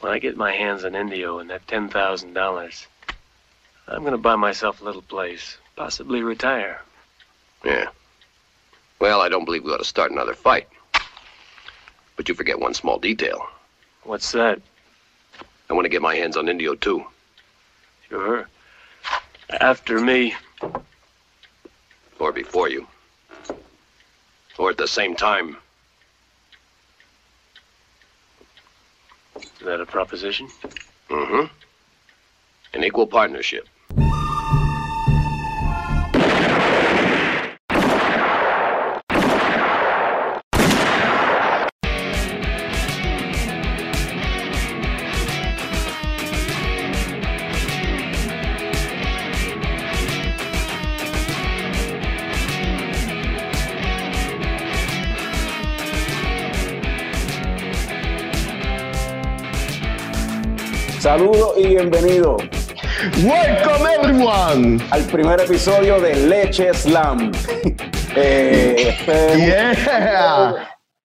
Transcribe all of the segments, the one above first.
When I get my hands on Indio and that $10,000, I'm going to buy myself a little place, possibly retire. Yeah. Well, I don't believe we ought to start another fight. But you forget one small detail. What's that? I want to get my hands on Indio, too. Sure. After me. Or before you. Or at the same time. Is that a proposition? Mm-hmm. An equal partnership. Bienvenidos Welcome everyone. al primer episodio de Leche Slam. Eh, este- Yeah.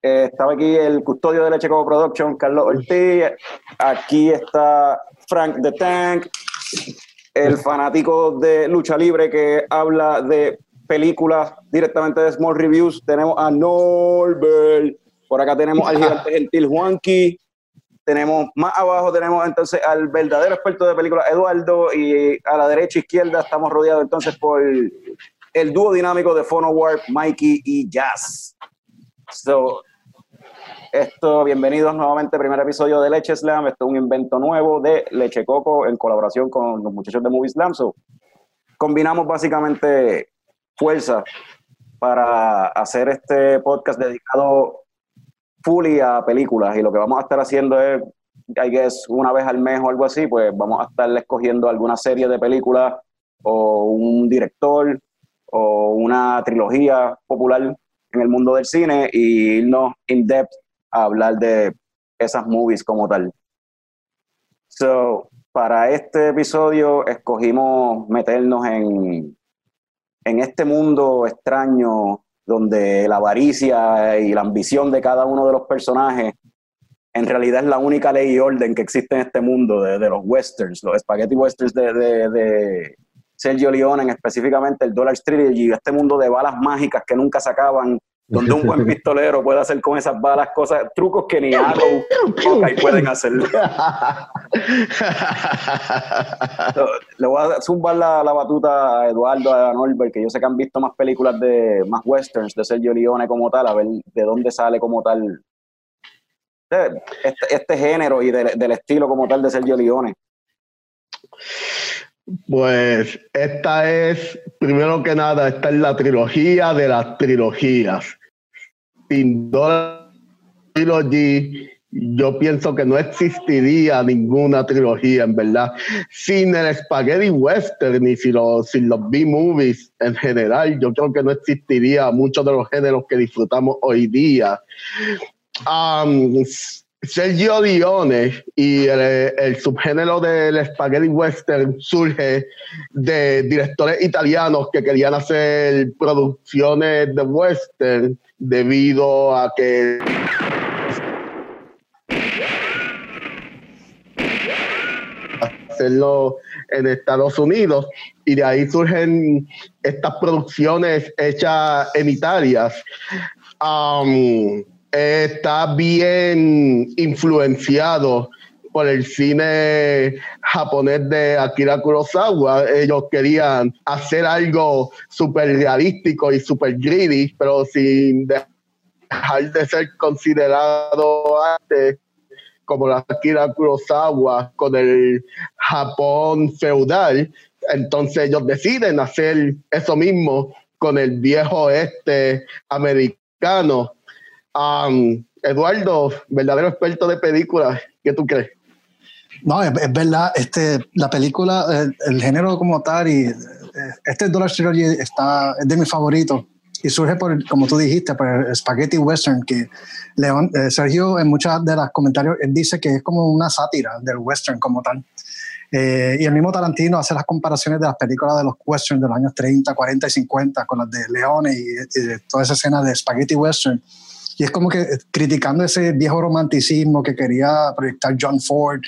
eh, estaba aquí el custodio de Leche Coco Production, Carlos Ortiz. Aquí está Frank the Tank, el fanático de lucha libre que habla de películas directamente de Small Reviews. Tenemos a Norbert. Por acá tenemos al gigante gentil Juanqui. Tenemos más abajo, tenemos entonces al verdadero experto de películas, Eduardo, y a la derecha izquierda estamos rodeados entonces por el dúo dinámico de Phono Warp, Mikey y Jazz. So, esto, bienvenidos nuevamente al primer episodio de Leche Slam. Esto es un invento nuevo de Leche Coco en colaboración con los muchachos de Movie Slam. So, combinamos básicamente fuerza para hacer este podcast dedicado fully a películas y lo que vamos a estar haciendo es, I guess, una vez al mes o algo así, pues vamos a estar escogiendo alguna serie de películas o un director o una trilogía popular en el mundo del cine y irnos in depth a hablar de esas movies como tal. So, para este episodio escogimos meternos en, en este mundo extraño donde la avaricia y la ambición de cada uno de los personajes en realidad es la única ley y orden que existe en este mundo de, los westerns, los spaghetti westerns de, de, de Sergio Leone, en específicamente el Dollar Trilogy, este mundo de balas mágicas que nunca se acaban, donde un buen pistolero puede hacer con esas balas cosas, trucos que ni Arrow Hawkeye pueden hacer. Le voy a zumbar la, la batuta a Eduardo, a Norbert, que yo sé que han visto más películas de más westerns de Sergio Leone como tal, a ver de dónde sale como tal este, este género y de- del estilo como tal de Sergio Leone. Pues esta es, primero que nada, esta es la trilogía de las trilogías. Sin Dollar Trilogy, yo pienso que no existiría ninguna trilogía, en verdad. Sin el Spaghetti Western y sin los, sin los B-movies en general, yo creo que no existiría muchos de los géneros que disfrutamos hoy día. Um, Sergio Leone y el, el subgénero del spaghetti western surge de directores italianos que querían hacer producciones de western debido a que hacerlo en Estados Unidos y de ahí surgen estas producciones hechas en Italia. Um, está bien influenciado por el cine japonés de Akira Kurosawa. Ellos querían hacer algo súper realístico y súper greedy, pero sin dejar de ser considerado arte como la Akira Kurosawa con el Japón feudal. Entonces ellos deciden hacer eso mismo con el viejo este americano. Um, Eduardo, verdadero experto de películas, ¿qué tú crees? No, es, es verdad, este, la película, el, género como tal, y eh, este Dollar Trilogy está, es de mis favoritos y surge por, como tú dijiste, por el Spaghetti Western, que León, eh, Sergio en muchos de los comentarios, él dice que es como una sátira del western como tal. Eh, y el mismo Tarantino hace las comparaciones de las películas de los westerns de los años 30, 40 y 50 con las de Leone y, toda esa escena de Spaghetti Western. Y es como que criticando ese viejo romanticismo que quería proyectar John Ford,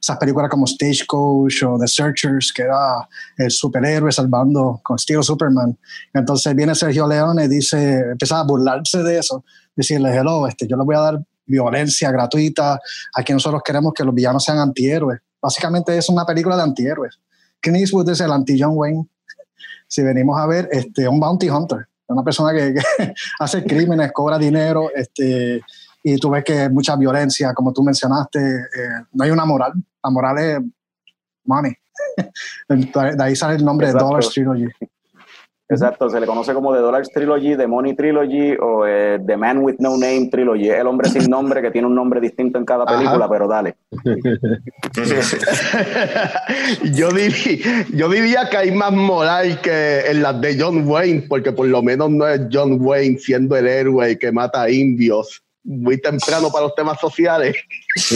esas películas como Stagecoach o The Searchers, que era el superhéroe salvando con estilo Superman. Entonces viene Sergio Leone y dice, empieza a burlarse de eso, decirle, hello, este, yo le voy a dar violencia gratuita, aquí nosotros queremos que los villanos sean antihéroes. Básicamente es una película de antihéroes. Clint Eastwood es el anti-John Wayne. Si venimos a ver, este, un bounty hunter, una persona que, hace crímenes, cobra dinero, este, y tú ves que hay mucha violencia, como tú mencionaste, eh, no hay una moral, la moral es money. de ahí sale el nombre de Dollar Trilogy. Exacto, se le conoce como The Dollars Trilogy, The Money Trilogy o eh, The Man with No Name Trilogy. el hombre sin nombre que tiene un nombre distinto en cada película, pero dale. yo, diría, yo diría que hay más moral que en las de John Wayne, porque por lo menos no es John Wayne siendo el héroe que mata a indios muy temprano para los temas sociales.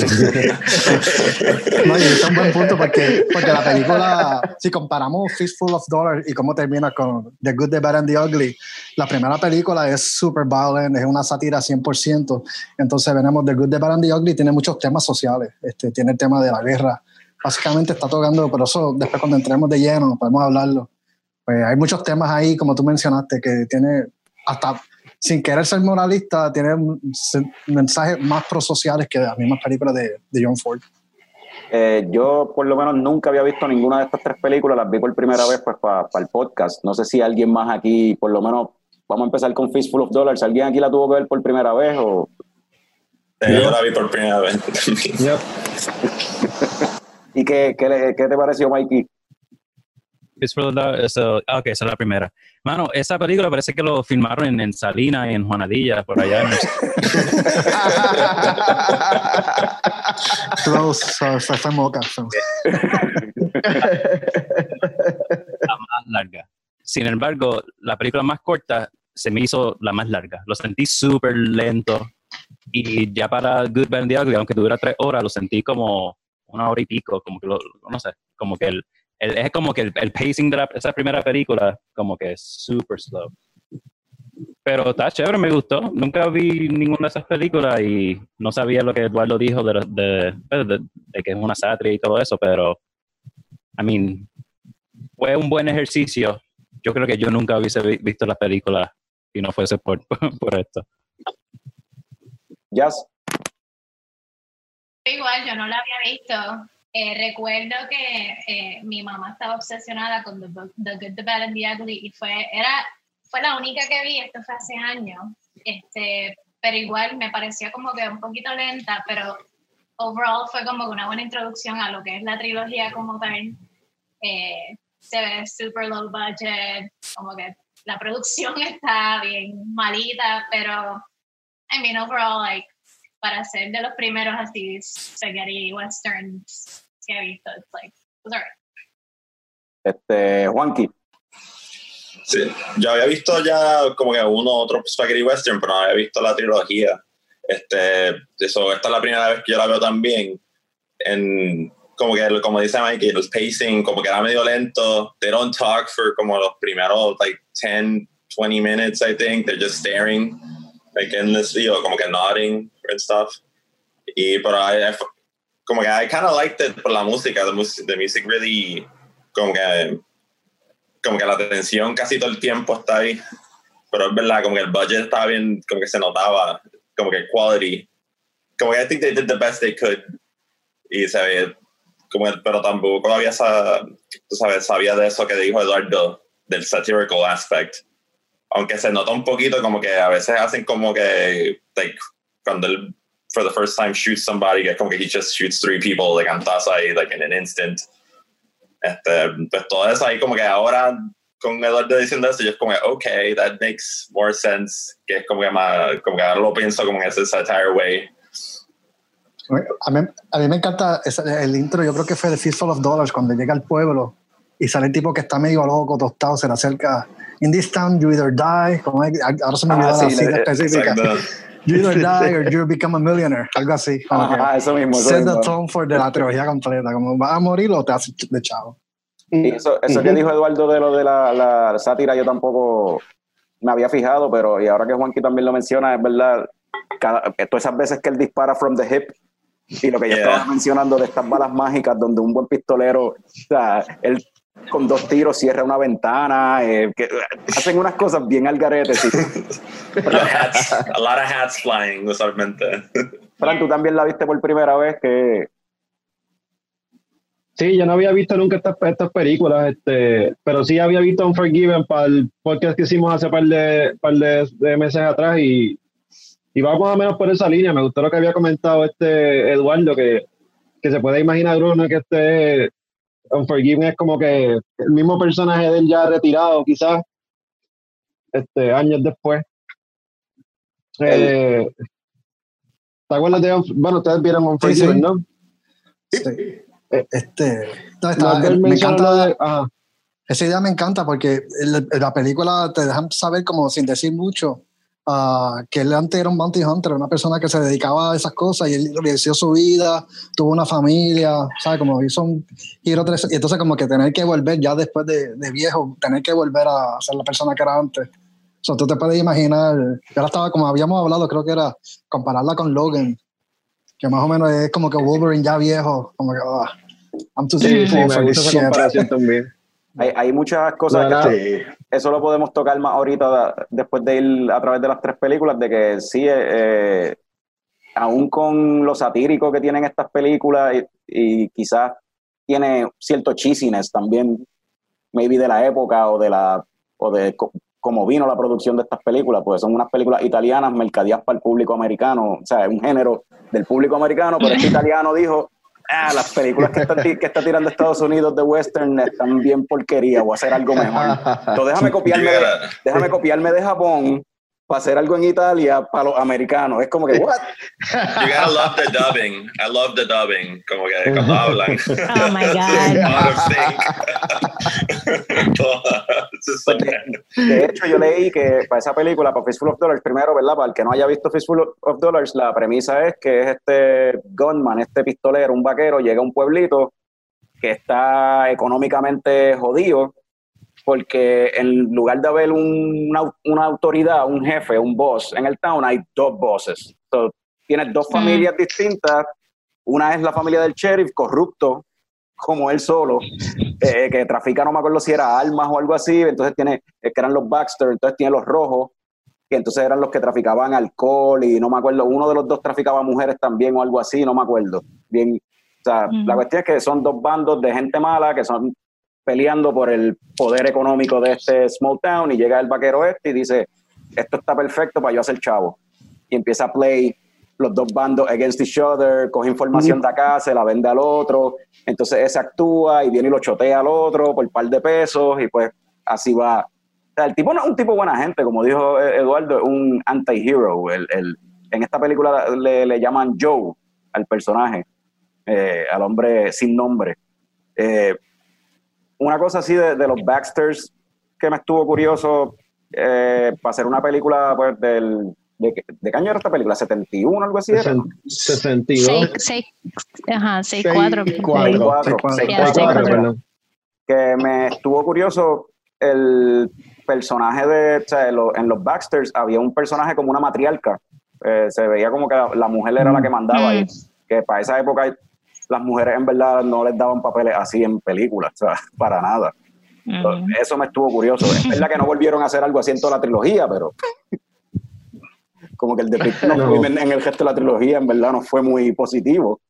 no, y es un buen punto porque, porque la película, si comparamos Fistful of Dollars y cómo termina con The Good, The Bad and The Ugly, la primera película es super violent, es una sátira 100%. Entonces venimos The Good, The Bad and The Ugly, tiene muchos temas sociales, este, tiene el tema de la guerra. Básicamente está tocando, pero eso después cuando entremos de lleno podemos hablarlo. Pues hay muchos temas ahí, como tú mencionaste, que tiene hasta sin querer ser moralista, tiene mensajes más prosociales que las mismas películas de, de John Ford. Eh, yo por lo menos nunca había visto ninguna de estas tres películas, las vi por primera vez pues para el podcast. No sé si alguien más aquí, por lo menos, vamos a empezar con Fistful of Dollars. ¿Alguien aquí la tuvo que ver por primera vez o...? Eh, yo la vi por primera vez. ¿Y qué, qué, qué te pareció, Mikey? Eso, ah, ok, esa es la primera. Mano, esa película parece que lo filmaron en, en Salina y en Juanadilla, por allá. Close, fue, fue moca. la más larga. Sin embargo, la película más corta se me hizo la más larga. Lo sentí súper lento. Y ya para Good, Bad and the Ugly, aunque dura tres horas, lo sentí como una hora y pico, como que lo, no sé, como que el, es como que el, pacing de esa primera película, como que es super slow. Pero está chévere, me gustó. Nunca vi ninguna de esas películas y no sabía lo que Eduardo dijo de, de, de, que es una sátira y todo eso, pero, I mean, fue un buen ejercicio. Yo creo que yo nunca hubiese visto las películas si no fuese por, por esto. Jazz. Igual, yo no la había visto. Eh, recuerdo que eh, mi mamá estaba obsesionada con The, Good, The Bad and The Ugly y fue, era, fue la única que vi, esto fue hace años, este, pero igual me pareció como que un poquito lenta, pero overall fue como una buena introducción a lo que es la trilogía como tal. Eh, se ve super low budget, como que la producción está bien malita, pero I mean overall like para ser de los primeros así spaghetti westerns scary, so it's like, it was alright. Este, Juanqui. Sí, yo había visto ya como que uno otro Spaghetti Western, pero no había visto la trilogía. Este, eso, esta es la primera vez que yo la veo también. En, como que, como dice Mikey, el pacing como que era medio lento. They don't talk for como los primeros, like, 10, 20 minutes, I think. They're just staring, like, in this video, como que nodding and stuff. Y, pero I, como que I kind of liked it por la música, the music, the music really, como que, como que la atención casi todo el tiempo está ahí, pero es verdad, como que el budget estaba bien, como que se notaba, como que quality, como que I think they did the best they could, y se ve, como, pero tampoco había, tú sabes, sabía de eso que dijo Eduardo, del satirical aspect, aunque se nota un poquito como que a veces hacen como que, like, cuando él for the first time shoots somebody, que como que he just shoots three people, like, cantas ahí, like, in an instant. Este, pues todo eso ahí como que ahora con Eduardo diciendo eso, yo es como, okay, that makes more sense, que es como que más, como que ahora lo pienso como en ese satire way. A mí, a mí me encanta el intro, yo creo que fue de Fistful of Dollars, cuando llega al pueblo y sale el tipo que está medio loco, tostado, se le acerca, in this town you either die, como ahora se me olvidó ah, la sí, cita específica. Exacto either die or you become a millionaire, algo así. Ajá, eso mismo. set the tone for de la trilogía completa, como vas a morir o te haces de chavo. Y eso, eso que dijo Eduardo de lo de la, la, sátira, yo tampoco me había fijado, pero y ahora que Juanqui también lo menciona, es verdad, cada, todas esas veces que él dispara from the hip, y lo que yo Yeah. estaba mencionando de estas balas mágicas, donde un buen pistolero, o sea, él con dos tiros cierra una ventana, eh, que hacen unas cosas bien al garete. sí. A lot of hats, a lot of hats flying, usualmente. Fran, tú también la viste por primera vez, que Sí, yo no había visto nunca estas, estas películas, este, pero sí había visto Unforgiven para el podcast que hicimos hace par de, par de, de meses atrás y, y va más o menos por esa línea. Me gustó lo que había comentado este Eduardo, que, que se puede imaginar uno que este Unforgiven es como que el mismo personaje de él ya retirado, quizás, este, años después. Eh, ¿Te acuerdas de, Unf- bueno, ustedes vieron Unforgiven, sí. ¿no? Sí. Este, no, No, está- él me encanta, de- ajá. esa idea me encanta porque el- la película te dejan saber como sin decir mucho ah, que él antes era un bounty hunter, una persona que se dedicaba a esas cosas y él realizó su vida, tuvo una familia, ¿sabes? Como hizo un giro tres, y entonces como que tener que volver ya después de, de viejo, tener que volver a ser la persona que era antes. So, tú te puedes imaginar, yo ahora estaba como habíamos hablado, creo que era compararla con Logan, que más o menos es como que Wolverine ya viejo, como que, ah, I'm too Sí, sí, me gusta esa comparación también. Hay, hay muchas cosas No, no. que eso lo podemos tocar más ahorita después de ir a través de las tres películas, de que sí, eh, aún con lo satírico que tienen estas películas y, y quizás tiene cierto cheesiness también, maybe de la época o de la o de cómo vino la producción de estas películas, pues son unas películas italianas mercadeadas para el público americano, o sea, es un género del público americano, pero este italiano dijo, ah, las películas que está, que está tirando Estados Unidos de western están bien porquería, voy a hacer algo mejor. Entonces déjame copiarme, de, déjame copiarme de Japón para hacer algo en Italia para los americanos. Es como que, what? You gotta love the dubbing. I love the dubbing. Como que cuando hablan. Oh my God. Like- De hecho, yo leí que para esa película, para Fistful of Dollars, primero, ¿verdad? Para el que no haya visto Fistful of Dollars, la premisa es que es este gunman, este pistolero, un vaquero, llega a un pueblito que está económicamente jodido, porque en lugar de haber un- una, una autoridad, un jefe, un boss en el town, hay dos bosses. So, tienes dos Mm. familias distintas. Una es la familia del sheriff, corrupto, como él solo, eh, que trafica, no me acuerdo si era armas o algo así, entonces tiene, eh, que eran los Baxter, entonces tiene los rojos, que entonces eran los que traficaban alcohol y no me acuerdo, uno de los dos traficaba mujeres también o algo así, no me acuerdo. Bien, o sea, la cuestión es que son dos bandos de gente mala que son peleando por el poder económico de este small town y llega el vaquero este y dice, esto está perfecto para yo hacer chavo. Y empieza a play los dos bandos against each other, coge información de acá, se la vende al otro, entonces ese actúa y viene y lo chotea al otro por un par de pesos y pues así va. O sea, el tipo no es un tipo buena gente, como dijo eh, Eduardo, es un anti-hero. El, el- en esta película le, le llaman Joe al personaje, eh, al hombre sin nombre. Eh, una cosa así de, de los Baxters que me estuvo curioso eh, para hacer una película pues, del... ¿De, qué- ¿De qué año era esta película? ¿71 algo así? Era? Sesen- 62. Seis, seis, ajá, seis, cuatro. Seis, cuatro. Sí. 64, Seis, cuatro. 64, Ya, seis, cuatro. perdón. que me estuvo curioso el personaje de, o sea, en, lo- en los Baxters había un personaje como una matriarca, Eh, se veía como que la, la mujer era la que mandaba Mm. y que para esa época las mujeres en verdad no les daban papeles así en películas, o sea, para nada. Eso me estuvo curioso. Es verdad que no volvieron a hacer algo así en toda la trilogía, pero como que el depiction of No. en el gesto de la trilogía en verdad no fue muy positivo.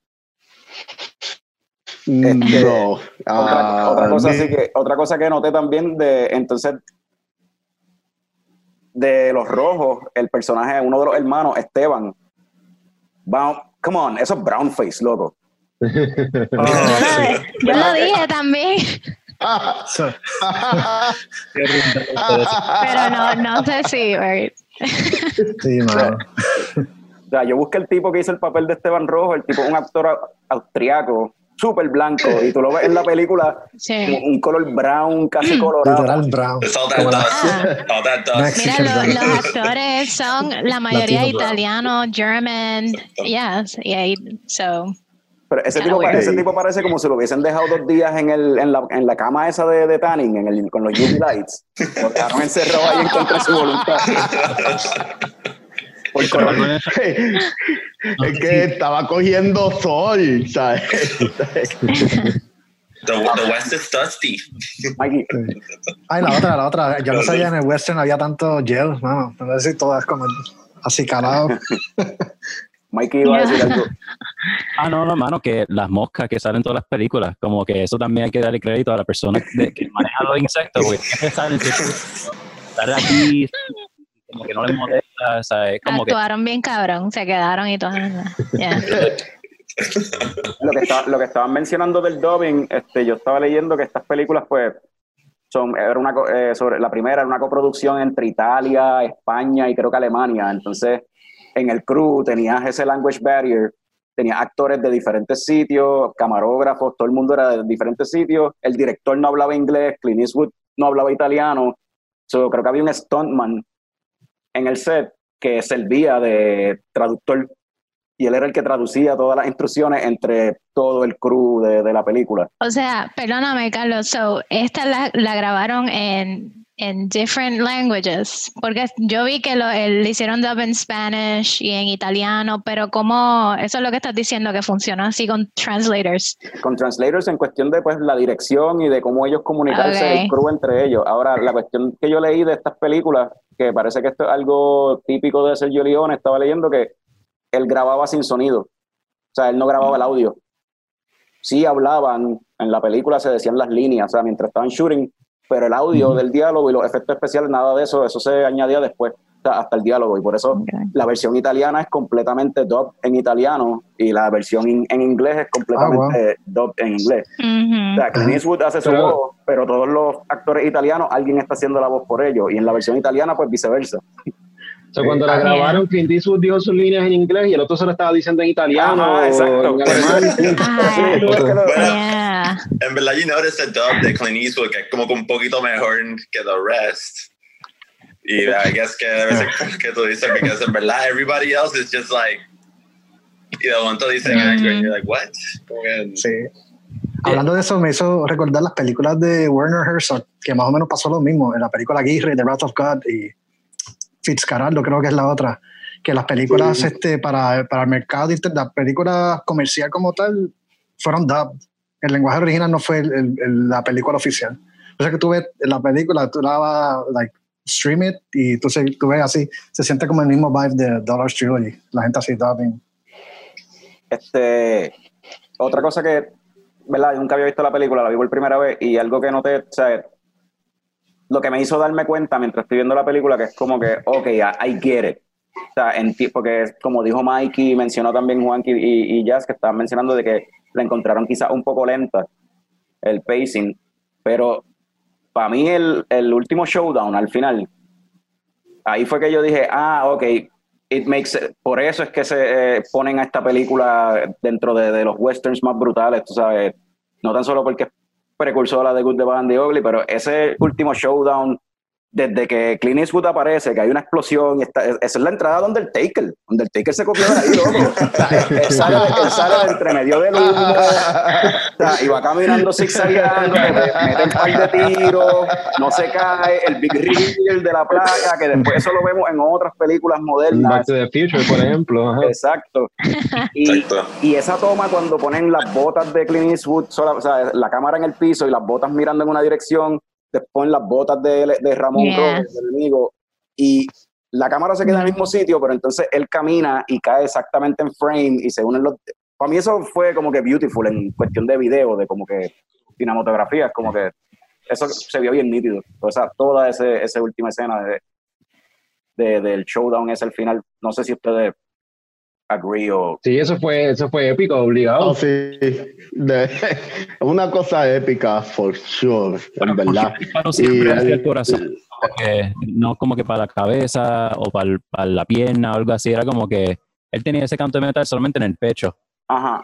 Este, No. Otra, Ah, otra cosa así que otra cosa que noté también de entonces de los rojos el personaje uno de los hermanos Esteban come on eso es brown face loco Yo, lo, yo lo dije también, pero no, no sé si, right. sí, mano. o sea yo busqué el tipo que hizo el papel de Esteban Rojo el tipo un actor au- austriaco súper blanco y tú lo ves en la película Sí. un color brown casi colorado. Literal brown. Mira, lo- los actores son la mayoría italianos, German, yes, y ahí, so, Pero ese tipo, ese tipo parece como si lo hubiesen dejado dos días en, el, en, la, en la cama esa de, de tanning, en el, con los UV lights. Lo dejaron encerrado ahí en contra de su voluntad. Por es que estaba cogiendo sol, ¿sabes? The, the West is thirsty. Mikey, Ay, la otra, la otra. Yo no sabía en el western había tanto gel, mano. No sé si todas como así calado. Mikey iba a decir algo. Ah, no, no, mano, que las moscas que salen en todas las películas, como que eso también hay que darle crédito a la persona de- que maneja los insectos, porque siempre salen, sale aquí, como que no les molesta, que Actuaron bien cabrón, se quedaron y todo. Ya. lo que, está- lo que estaban mencionando del dubbing, este, yo estaba leyendo que estas películas, pues, son, era una, co- eh, sobre, la primera era una coproducción entre Italia, España y creo que Alemania. Entonces, en el crew tenías ese language barrier, tenías actores de diferentes sitios, camarógrafos, todo el mundo era de diferentes sitios. El director no hablaba inglés, Clint Eastwood no hablaba italiano. So, creo que había un stuntman en el set que servía de traductor y él era el que traducía todas las instrucciones entre todo el crew de, de la película. O sea, perdóname, Carlos. So, esta la, la grabaron en, en different languages. Porque yo vi que lo, el- le hicieron dub en Spanish y en italiano, pero ¿cómo? Eso es lo que estás diciendo, que funcionó así con translators. Con translators en cuestión de pues la dirección y de cómo ellos comunicarse Ok. el crew entre ellos. Ahora, la cuestión que yo leí de estas películas, que parece que esto es algo típico de Sergio Leone, estaba leyendo que él grababa sin sonido. O sea, él no grababa el audio. Sí hablaban, en la película se decían las líneas, o sea, mientras estaban shooting, pero el audio del diálogo y los efectos especiales, nada de eso, eso se añadía después, o sea, hasta el diálogo. Y por eso la versión italiana es completamente dub en italiano y la versión in- en inglés es completamente dub en inglés. O sea, Clint Eastwood hace su Pero- voz, pero todos los actores italianos, alguien está haciendo la voz por ellos. Y en la versión italiana, pues viceversa. O sea, cuando la Ah, grabaron, Clint Eastwood dijo sus líneas en inglés y el otro se lo estaba diciendo en italiano o exacto. en alemán. Ajá. Bueno, Yeah. en verdad, you notice the dub de Clint Eastwood, que es como que un poquito mejor que the rest. Y I guess que debe ser que tú dices, porque en verdad, everybody else is just like, y de momento dicen algo, y you're like, what? Sí. Hablando de eso, me hizo recordar las películas de Werner Herzog, que más o menos pasó lo mismo. En la película Aguirre, The Wrath of God y Fitzcarraldo, creo que es la otra. Que las películas este, para, para el mercado, inter- la película comercial como tal, fueron dubbed. El lenguaje original no fue el- el- el- la película oficial. O sea que tú ves la película, tú la vas, like, stream it y tú, tú ves así, se siente como el mismo vibe de Dollar Trilogy. La gente así dubbing. Este, otra cosa que, ¿verdad? Yo nunca había visto la película, la vi por primera vez y algo que noté, o sea, lo que me hizo darme cuenta mientras estoy viendo la película, que es como que, ok, I, I get it. O sea, enti- porque como dijo Mikey, mencionó también Juanqui y, y Jazz, que estaban mencionando de que la encontraron quizás un poco lenta, el pacing, pero para mí el, el último showdown al final, ahí fue que yo dije, ah, ok, it makes, por eso es que se eh, ponen a esta película dentro de, de los westerns más brutales, tú sabes, no tan solo porque es precursora de Good, the Bad and the Ugly, pero ese último showdown, desde que Clint Eastwood aparece, que hay una explosión, y está, esa es la entrada donde el Taker, donde el Taker se copió de ahí, loco. O sea, él, él sale, él sale de entre medio del humo, o sea, y va caminando zigzagueando, mete un par de tiros, no se cae, el big reveal de la placa, que después eso lo vemos en otras películas Back modernas. to the Future, por ejemplo. ajá. Exacto. Y, Exacto. y esa toma cuando ponen las botas de Clint Eastwood, sola- o sea, la cámara en el piso y las botas mirando en una dirección, después las botas de, de Ramón. Robles, del enemigo, y la cámara se queda en el mismo sitio, pero entonces él camina y cae exactamente en frame y se unen los... Para mí eso fue como que beautiful en cuestión de video, de como que cinematografía, como que eso se vio bien nítido. O sea, toda ese, esa última escena de, de- del showdown es el final. No sé si ustedes agree o... Sí, eso fue, eso fue épico, obligado. Oh, sí. De- una cosa épica, for sure, en verdad. Para siempre Y- hacia el corazón. Como que no como que para la cabeza o para, el- para la pierna o algo así. Era como que él tenía ese canto de metal solamente en el pecho. Ajá.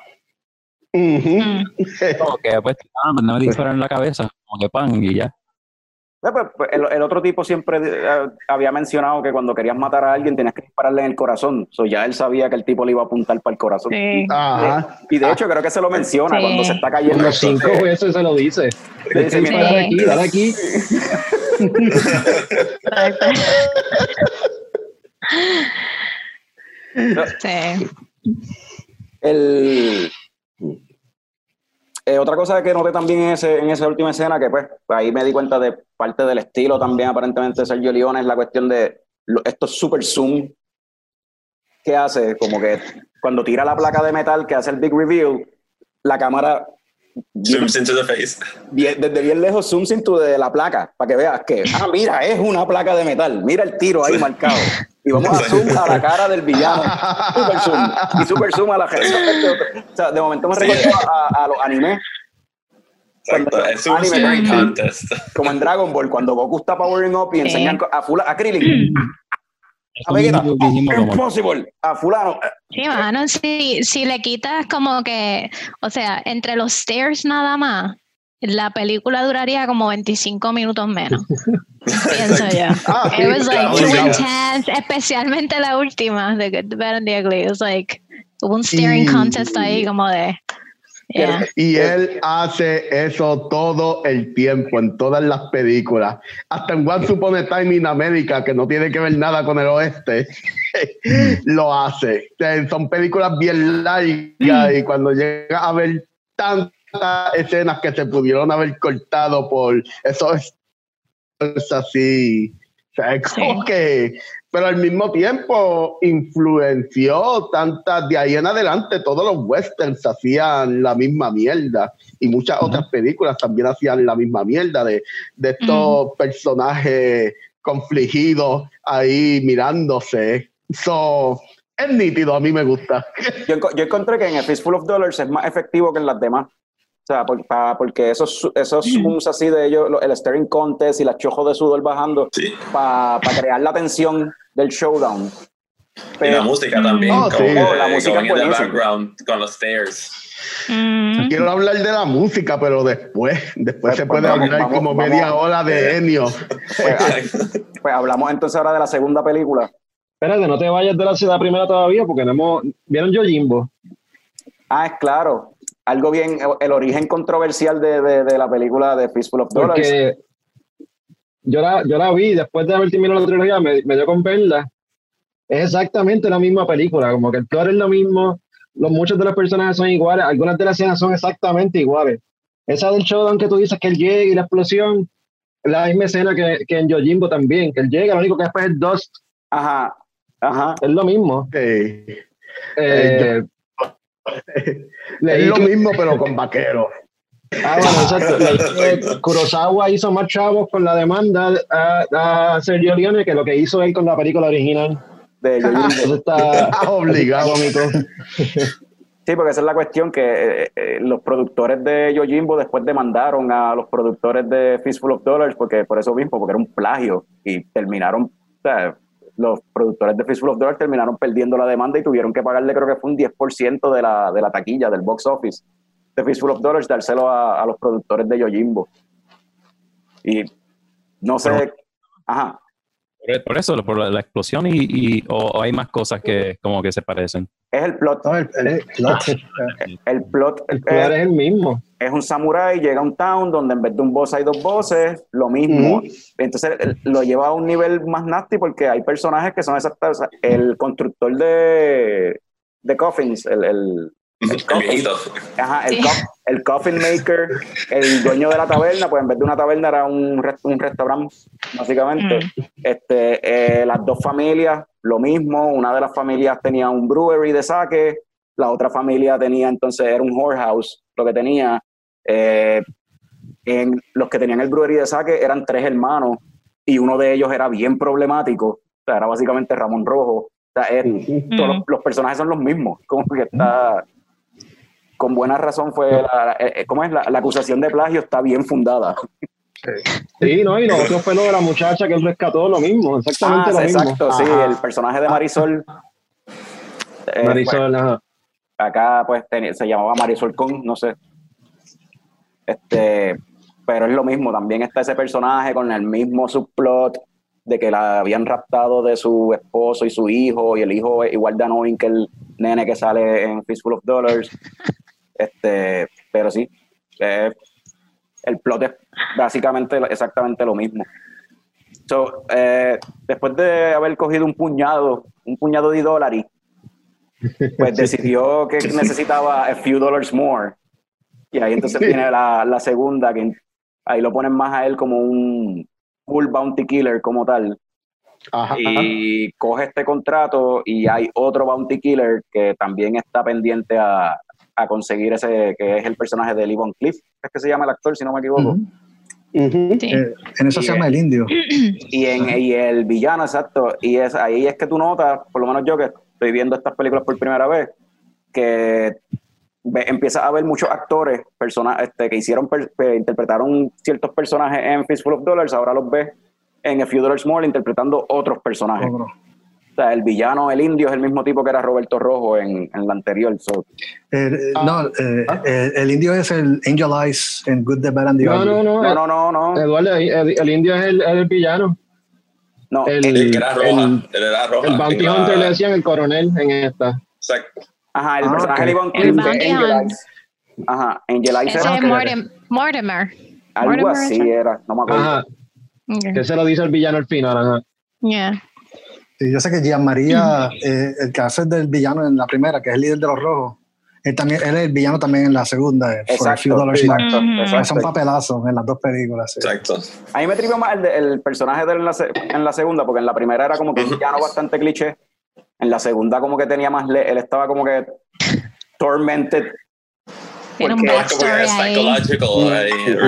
Como que pues, ah, no me disparan en la cabeza. Como que pan y ya. Eh, pues, pues, El, el otro tipo siempre eh, había mencionado que cuando querías matar a alguien tenías que dispararle en el corazón. So, ya él sabía que el tipo le iba a apuntar para el corazón. Sí. Ajá. Y de hecho creo que se lo menciona Sí. cuando se está cayendo. Los cinco veces se lo dice. le dice, Dice, "Mira, dale aquí, dale aquí. Sí. El, eh, otra cosa que noté también en, en esa última escena, que pues ahí me di cuenta de parte del estilo también aparentemente de Sergio Leone, es la cuestión de lo- estos super zoom. Que hace, como que cuando tira la placa de metal que hace el big reveal, la cámara Zooms into the face. bien- desde bien lejos zoom into de la placa, para que veas que, ah, mira, es una placa de metal, mira el tiro ahí marcado. Y vamos a zoom a la cara del villano. Super zoom. Y super zoom a la gente. O sea, de momento me Sí. recordó a, a los animes, Exacto. Es un Anime contest. como en Dragon Ball, cuando Goku está powering up y enseñan a, fula, a Krillin, a Vegeta, dijimos impossible, a fulano. Sí, mano, si, si le quitas como que, o sea, entre los stairs nada más, la película duraría como 25 minutos menos. Pienso yo. Ah, It was like too intense, especialmente la última, The Good, the Bad and the Ugly. It was like, hubo un staring contest ahí como de, yeah. Y él hace eso todo el tiempo, en todas las películas. Hasta en One Upon a Time in America, que no tiene que ver nada con el oeste, lo hace. O sea, son películas bien largas y cuando llega a ver tantas escenas que se pudieron haber cortado por eso es, es así. O sea, es como Sí. que pero al mismo tiempo influenció tantas, de ahí en adelante todos los westerns hacían la misma mierda y muchas otras películas también hacían la misma mierda de, de estos personajes confligidos ahí mirándose. So, es nítido, a mí me gusta. Yo, yo encontré que en el Fistful of Dollars es más efectivo que en las demás. O sea, por- pa- porque esos, esos zooms así de ellos, lo- el staring contest y las chojos de sudor bajando, Sí. para crear la tensión del showdown. Y la música también. Oh, como sí. que Oh, la música the buenísima. background con los stairs. Mm. Quiero hablar de la música, pero después, después Pues, se pues, puede vamos, hablar vamos, como vamos. media hora de Enio. Pues, pues hablamos entonces ahora de la segunda película. Espérate, no te vayas de la ciudad primera todavía porque no hemos. ¿Vieron Yojimbo? Ah, es claro. Algo bien, el origen controversial de, de- de la película de Fistful of Dollars. Porque yo la, yo la vi después de haber terminado la trilogía, me, me dio con verla. Es exactamente la misma película, como que el plot es lo mismo, los, muchos de los personajes son iguales, algunas de las escenas son exactamente iguales. Esa del showdown que tú dices que él llega y la explosión, la misma escena que, que en Yojimbo también, que él llega, lo único que después es Dust, Ajá, ajá. es lo mismo. Sí. Eh, leí Es lo mismo, pero con vaqueros. Ah, bueno, exacto. Leí que Kurosawa hizo más chavos con la demanda a, a Sergio Leone que lo que hizo él con la película original. De Yojimbo. Eso está Obligado. cómico. Sí, porque esa es la cuestión que eh, eh, los productores de Yojimbo después demandaron a los productores de Fistful of Dollars porque por eso mismo, porque era un plagio y terminaron, o sea, los productores de Fistful of Dollars terminaron perdiendo la demanda y tuvieron que pagarle creo que fue un 10% de la, de la taquilla del box office de Fistful of Dollars, dárselo a, a los productores de Yojimbo. Y no sé, ajá, Por- Por eso, por la, la explosión y, y- o, o hay más cosas que como que se parecen. es el plot, No, el, el plot. el plot, El eh, plot es el mismo. Es un samurái, llega a un town donde en vez de un boss hay dos bosses, lo mismo. Entonces él- lo lleva a un nivel más nasty porque hay personajes que son exactos. o sea, El constructor de, de coffins, el, el, El viejito. ajá, el, Sí. co- el coffin maker, el dueño de la taberna, pues en vez de una taberna era un, un restaurante, básicamente. Este, eh, las dos familias, lo mismo. Una de las familias tenía un brewery de sake, la otra familia tenía entonces, era un whorehouse, lo que tenía. Eh, en los que tenían el brewery de sake eran tres hermanos y uno de ellos era bien problemático, o sea, era básicamente Ramón Rojo. O sea, es- todos los, los personajes son los mismos, como que está con buena razón fue la, la- eh, ¿cómo es? La, la acusación de plagio está bien fundada. Sí, no, y lo otro fue lo de la muchacha que él rescató, lo mismo, exactamente Ah, lo mismo. exacto, sí, Ajá. el personaje de Marisol. eh, Marisol, ajá. acá pues tenía- se llamaba Marisol Con, no sé. Este, pero es lo mismo, también está ese personaje con el mismo subplot de que la habían raptado de su esposo y su hijo, y el hijo es igual de annoying que el nene que sale en Fistful of Dollars. Este, pero sí, eh, el plot es básicamente exactamente lo mismo. So, eh, después de haber cogido un puñado, un puñado de dólares pues decidió que necesitaba a few dollars more. Y ahí entonces viene la, la segunda, que ahí lo ponen más a él como un full bounty killer como tal. Ajá. Y coge este contrato y hay otro bounty killer que también está pendiente a, a conseguir ese, que es el personaje de Lee Von Cliff, es que se llama el actor, si no me equivoco. Sí. Eh, en eso Y, se llama eh, el indio. Y, en, y el villano, exacto. Y es ahí es que tú notas, por lo menos yo que estoy viendo estas películas por primera vez, que empiezas a ver muchos actores persona, este, que hicieron, per- que interpretaron ciertos personajes en Fistful of Dollars, ahora los ves en A Few Dollars More interpretando otros personajes. Otro. O sea, el villano, el indio, es el mismo tipo que era Roberto Rojo en, en la anterior. So, Eh, Ah. no, eh, eh, el indio es el Angel Eyes en Good, the Bad and the No, Ugly. no, no. no, no, no, no. Eduardo, el, el indio es el, el villano. no El, El que era roja. el, él era roja. el Bounty en la- Hunter le decían el coronel en esta. Exacto. Ajá, el Ah, personaje ok. de El Cliff es Bounty Angel. Eyes. Ajá, Angel Eyes era es Mortim- Mortimer. algo Mortimer, así, ese. era, no me acuerdo. Ajá, Okay. que se lo dice el villano al final. Ajá. Yeah. Sí, yo sé que Gian María, eh, el que hace del villano en la primera, que es el líder de los rojos, él, también, él es el villano también en la segunda, eh, For a Few Exacto, exacto, Mm. exacto. Son papelazos en las dos películas. sí. Exacto. A mí me trivió más el, de- el personaje de él en la, en la segunda, porque en la primera era como que un villano bastante cliché. En la segunda como que tenía más... le- él estaba como que tormented. Tiene un backstory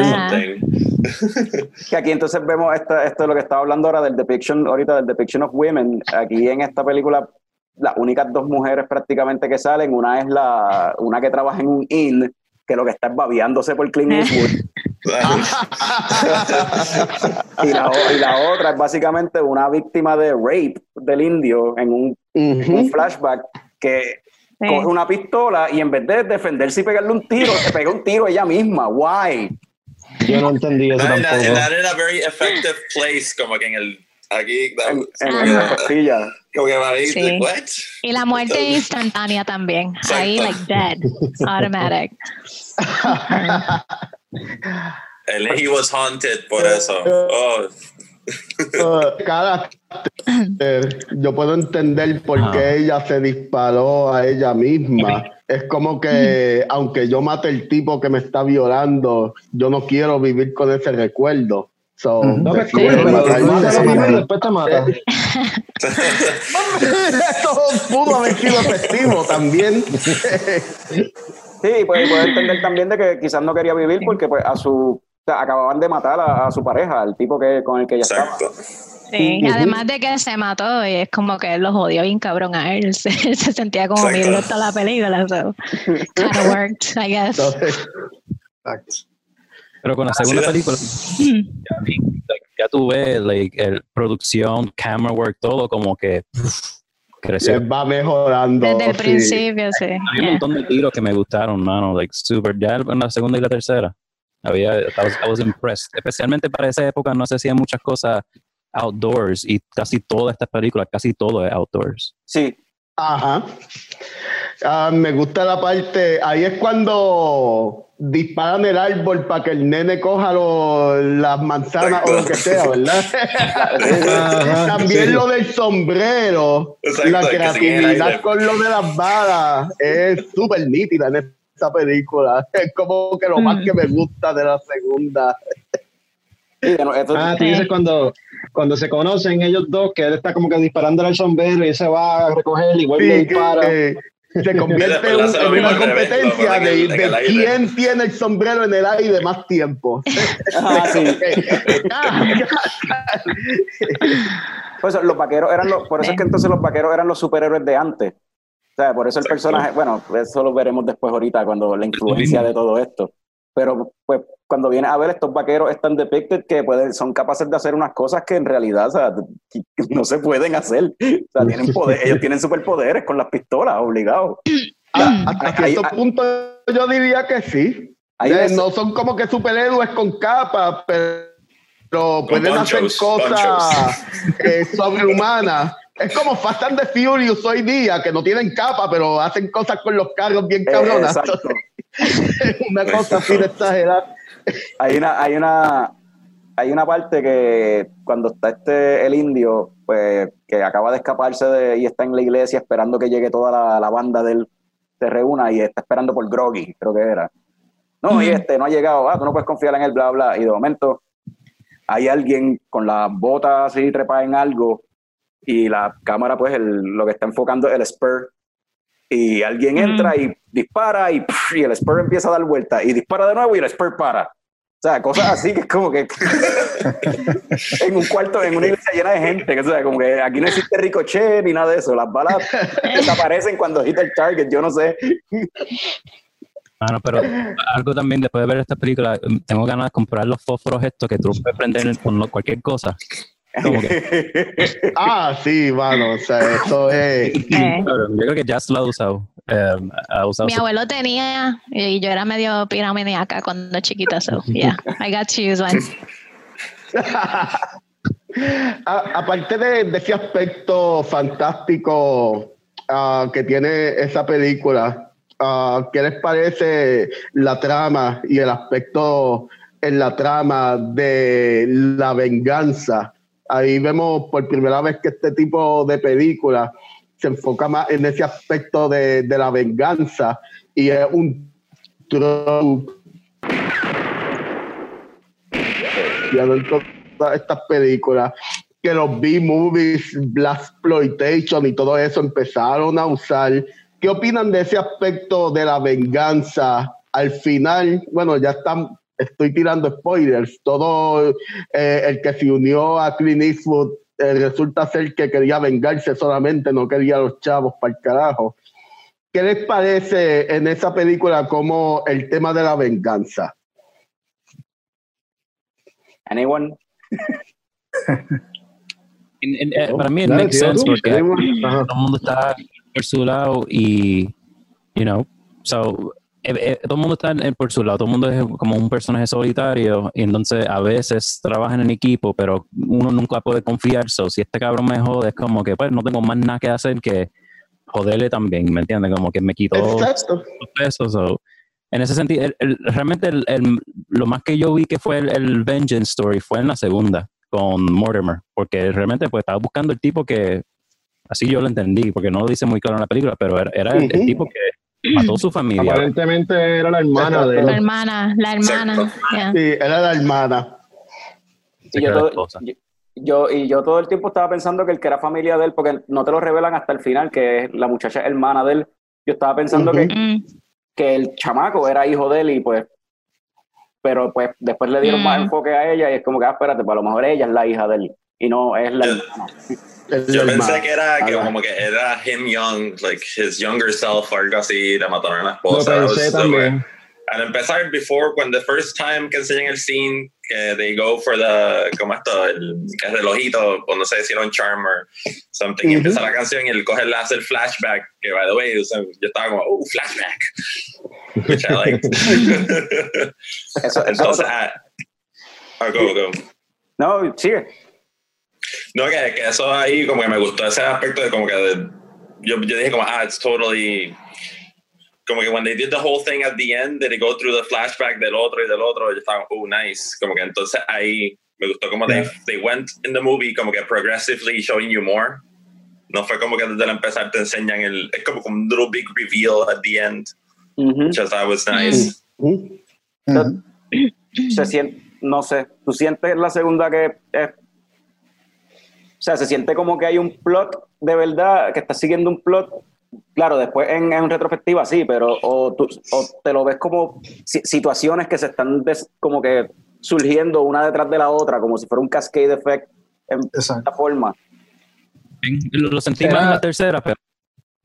something. Que aquí entonces vemos esta- esto de lo que estaba hablando ahora del depiction, ahorita del depiction of women. Aquí en esta película, las únicas dos mujeres prácticamente que salen, una es la una que trabaja en un inn, que lo que está es babeándose por Clint Eastwood. y, la, y la otra es básicamente una víctima de rape del indio en un, flashback que Sí. coge una pistola y en vez de defenderse y pegarle un tiro, se pega un tiro ella misma. Why? Yo no entendí eso tampoco. not in a very effective place, como que en el. Aquí. En, en, Ajá. en la costilla. Como que ahí, Sí. like, what? Y la muerte instantánea también. Ahí, like dead. Automatic. And he was haunted por eso. Oh, cada yo puedo entender por qué ella se disparó a ella misma. Es como que, aunque yo mate el tipo que me está violando, yo no quiero vivir con ese recuerdo. So. No, matarme. mátalo primero después te mata. Eso pudo haber sido efectivo también. Sí, pues puede entender también de que quizás no quería vivir porque pues a su o sea, acababan de matar a, a su pareja, al tipo que con el que ella estaba. exacto. Sí, Ujú. además de que se mató y es como que los odió bien cabrón a él. Se, se sentía como mierda toda la película. So, kind of worked, I guess. Exacto. Pero con la segunda es. película, ya, like, ya tú ves like, el producción, camera work, todo como que pff, creció. va mejorando. Desde el sí. principio, sí. Había un montón de tiros que me gustaron, mano, like super. Ya en la segunda y la tercera, había, I was, I was impressed. Especialmente para esa época no se hacían muchas cosas outdoors y casi todas estas películas, casi todo es outdoors. Sí, Ajá. Ah, me gusta la parte, ahí es cuando disparan el árbol para que el nene coja lo- las manzanas o lo que sea, ¿verdad? Ajá, También sí. lo del sombrero, Exacto, la creatividad con lo de las balas es súper nítida en esta película. Es como que lo más Mm. que me gusta de la segunda. Ah, tú dices cuando, cuando se conocen ellos dos, que él está como que disparándole al sombrero y él se va a recoger y vuelve y Sí, dispara. que se convierte en, en una revés, competencia de, quién tiene el sombrero en el aire más tiempo. Ah, sí. Pues los vaqueros eran los, por eso es que entonces los vaqueros eran los superhéroes de antes. O sea, por eso el personaje, bueno, eso lo veremos después ahorita cuando la influencia de todo esto. Pero pues cuando vienes a ver estos vaqueros están depicted que pueden, son capaces de hacer unas cosas que en realidad o sea, no se pueden hacer. O sea, tienen poder, ellos tienen superpoderes con las pistolas, obligados. Ah, hasta cierto punto yo diría que sí. Hay Eh, no son como que superhéroes con capas, pero pueden hacer cosas eh, sobrehumanas. Es como Fast and the Furious hoy día, que no tienen capa, pero hacen cosas con los carros bien cabronas. exacto. una cosa así de exagerada. hay una, hay una, hay una parte que cuando está este el indio pues que acaba de escaparse de, y está en la iglesia esperando que llegue toda la, la banda de él, se reúna y está esperando por Groggy, creo que era. No, y este no ha llegado, ah, tú no puedes confiar en él, bla, bla. Y de momento hay alguien con las botas así trepadas en algo y la cámara, pues, el- lo que está enfocando es el spur. Y alguien entra y dispara y, pff, y el spur empieza a dar vuelta y dispara de nuevo y el spur para. O sea, cosas así que es como que en un cuarto, en una iglesia llena de gente, que, o sea, como que aquí no existe ricochet ni nada de eso. Las balas desaparecen cuando hit el target, yo no sé. Ah, no, pero algo también después de ver esta película, mm, tengo ganas de comprar los fósforos estos que tú puedes prender con lo- cualquier cosa. Que, Ah, sí, mano, o sea, eso es... Eh, yo creo que Jazz lo ha usado. eh, ha usado mi su- abuelo tenía y yo era medio piramidíaca cuando chiquita, so yeah, I got to use one. A- aparte de, de ese aspecto fantástico ah, que tiene esa película, ah, ¿qué les parece la trama y el aspecto en la trama de la venganza? Ahí vemos por primera vez que este tipo de película se enfoca más en ese aspecto de, de la venganza y es un trope y en todas estas películas que los B-movies, Black Exploitation y todo eso empezaron a usar. ¿Qué opinan de ese aspecto de la venganza? Al final, bueno, ya están, estoy tirando spoilers. Todo eh, el que se unió a Clint Eastwood eh, resulta ser que quería vengarse solamente, no quería a los chavos para el carajo. ¿Qué les parece en esa película como el tema de la venganza? Anyone? En- en- eh, para mí Dale, makes tío, sense porque todo el mundo está por su lado y, you know, so, eh, eh, todo el mundo está en- por su lado, todo el mundo es como un personaje solitario y entonces a veces trabajan en equipo, pero uno nunca puede confiar, so, si este cabrón me jode es como que pues no tengo más nada que hacer que joderle también, ¿me entiendes? Como que me los pesos. so, en ese sentido, el- el- realmente el- el- lo más que yo vi que fue el, el Vengeance Story fue en la segunda con Mortimer, porque realmente pues estaba buscando el tipo que, así yo lo entendí, porque no lo dice muy claro en la película, pero era, era el, el Ujú. tipo que mató a su familia. Aparentemente era la hermana de La él. hermana, la hermana. yeah. Sí, era la hermana. Y yo, todo, esposa. yo- yo- y yo todo el tiempo estaba pensando que el que era familia de él, porque no te lo revelan hasta el final, que es la muchacha hermana de él. Yo estaba pensando que, Mm, que el chamaco era hijo de él y pues, pero pues después le dieron más Mm. enfoque a ella y es como que, ah, espérate, pues a lo mejor ella es la hija de él y no es la hermana. Es Yo la pensé hermana. que era que como que era him young, like his younger self o algo así, le mataron a la esposa. That pensé was the también. Al empezar, before, when the first time que enseñan el scene, que they go for the, como esto, el, el relojito, o no sé si era un charm or something, y Ujú. empieza la canción y el coge el hace el flashback, que by the way, o sea, yo estaba como, oh, flashback, which I liked. Eso, eso- Entonces, ah, oh, go, go. no, sigue. No, que, que eso ahí como que me gustó ese aspecto de como que de- yo, yo dije como, ah, it's totally como que when they did the whole thing at the end, it go through the flashback del otro y del otro, yo estaba, oh, nice. Como que entonces ahí me gustó como they, they went in the movie como que progressively showing you more. No fue como que desde el empezar te enseñan el, es como un little big reveal at the end, which I thought was nice. Ujú. Ujú. se siente, no sé, tú sientes la segunda que es, sea, se siente como que hay un plot de verdad, que está siguiendo un plot, claro, después en, en retrospectiva sí, pero o, tú- o te lo ves como si- situaciones que se están des- como que surgiendo una detrás de la otra, como si fuera un cascade effect en esta forma. Lo, lo sentí Era- más en la tercera, pero...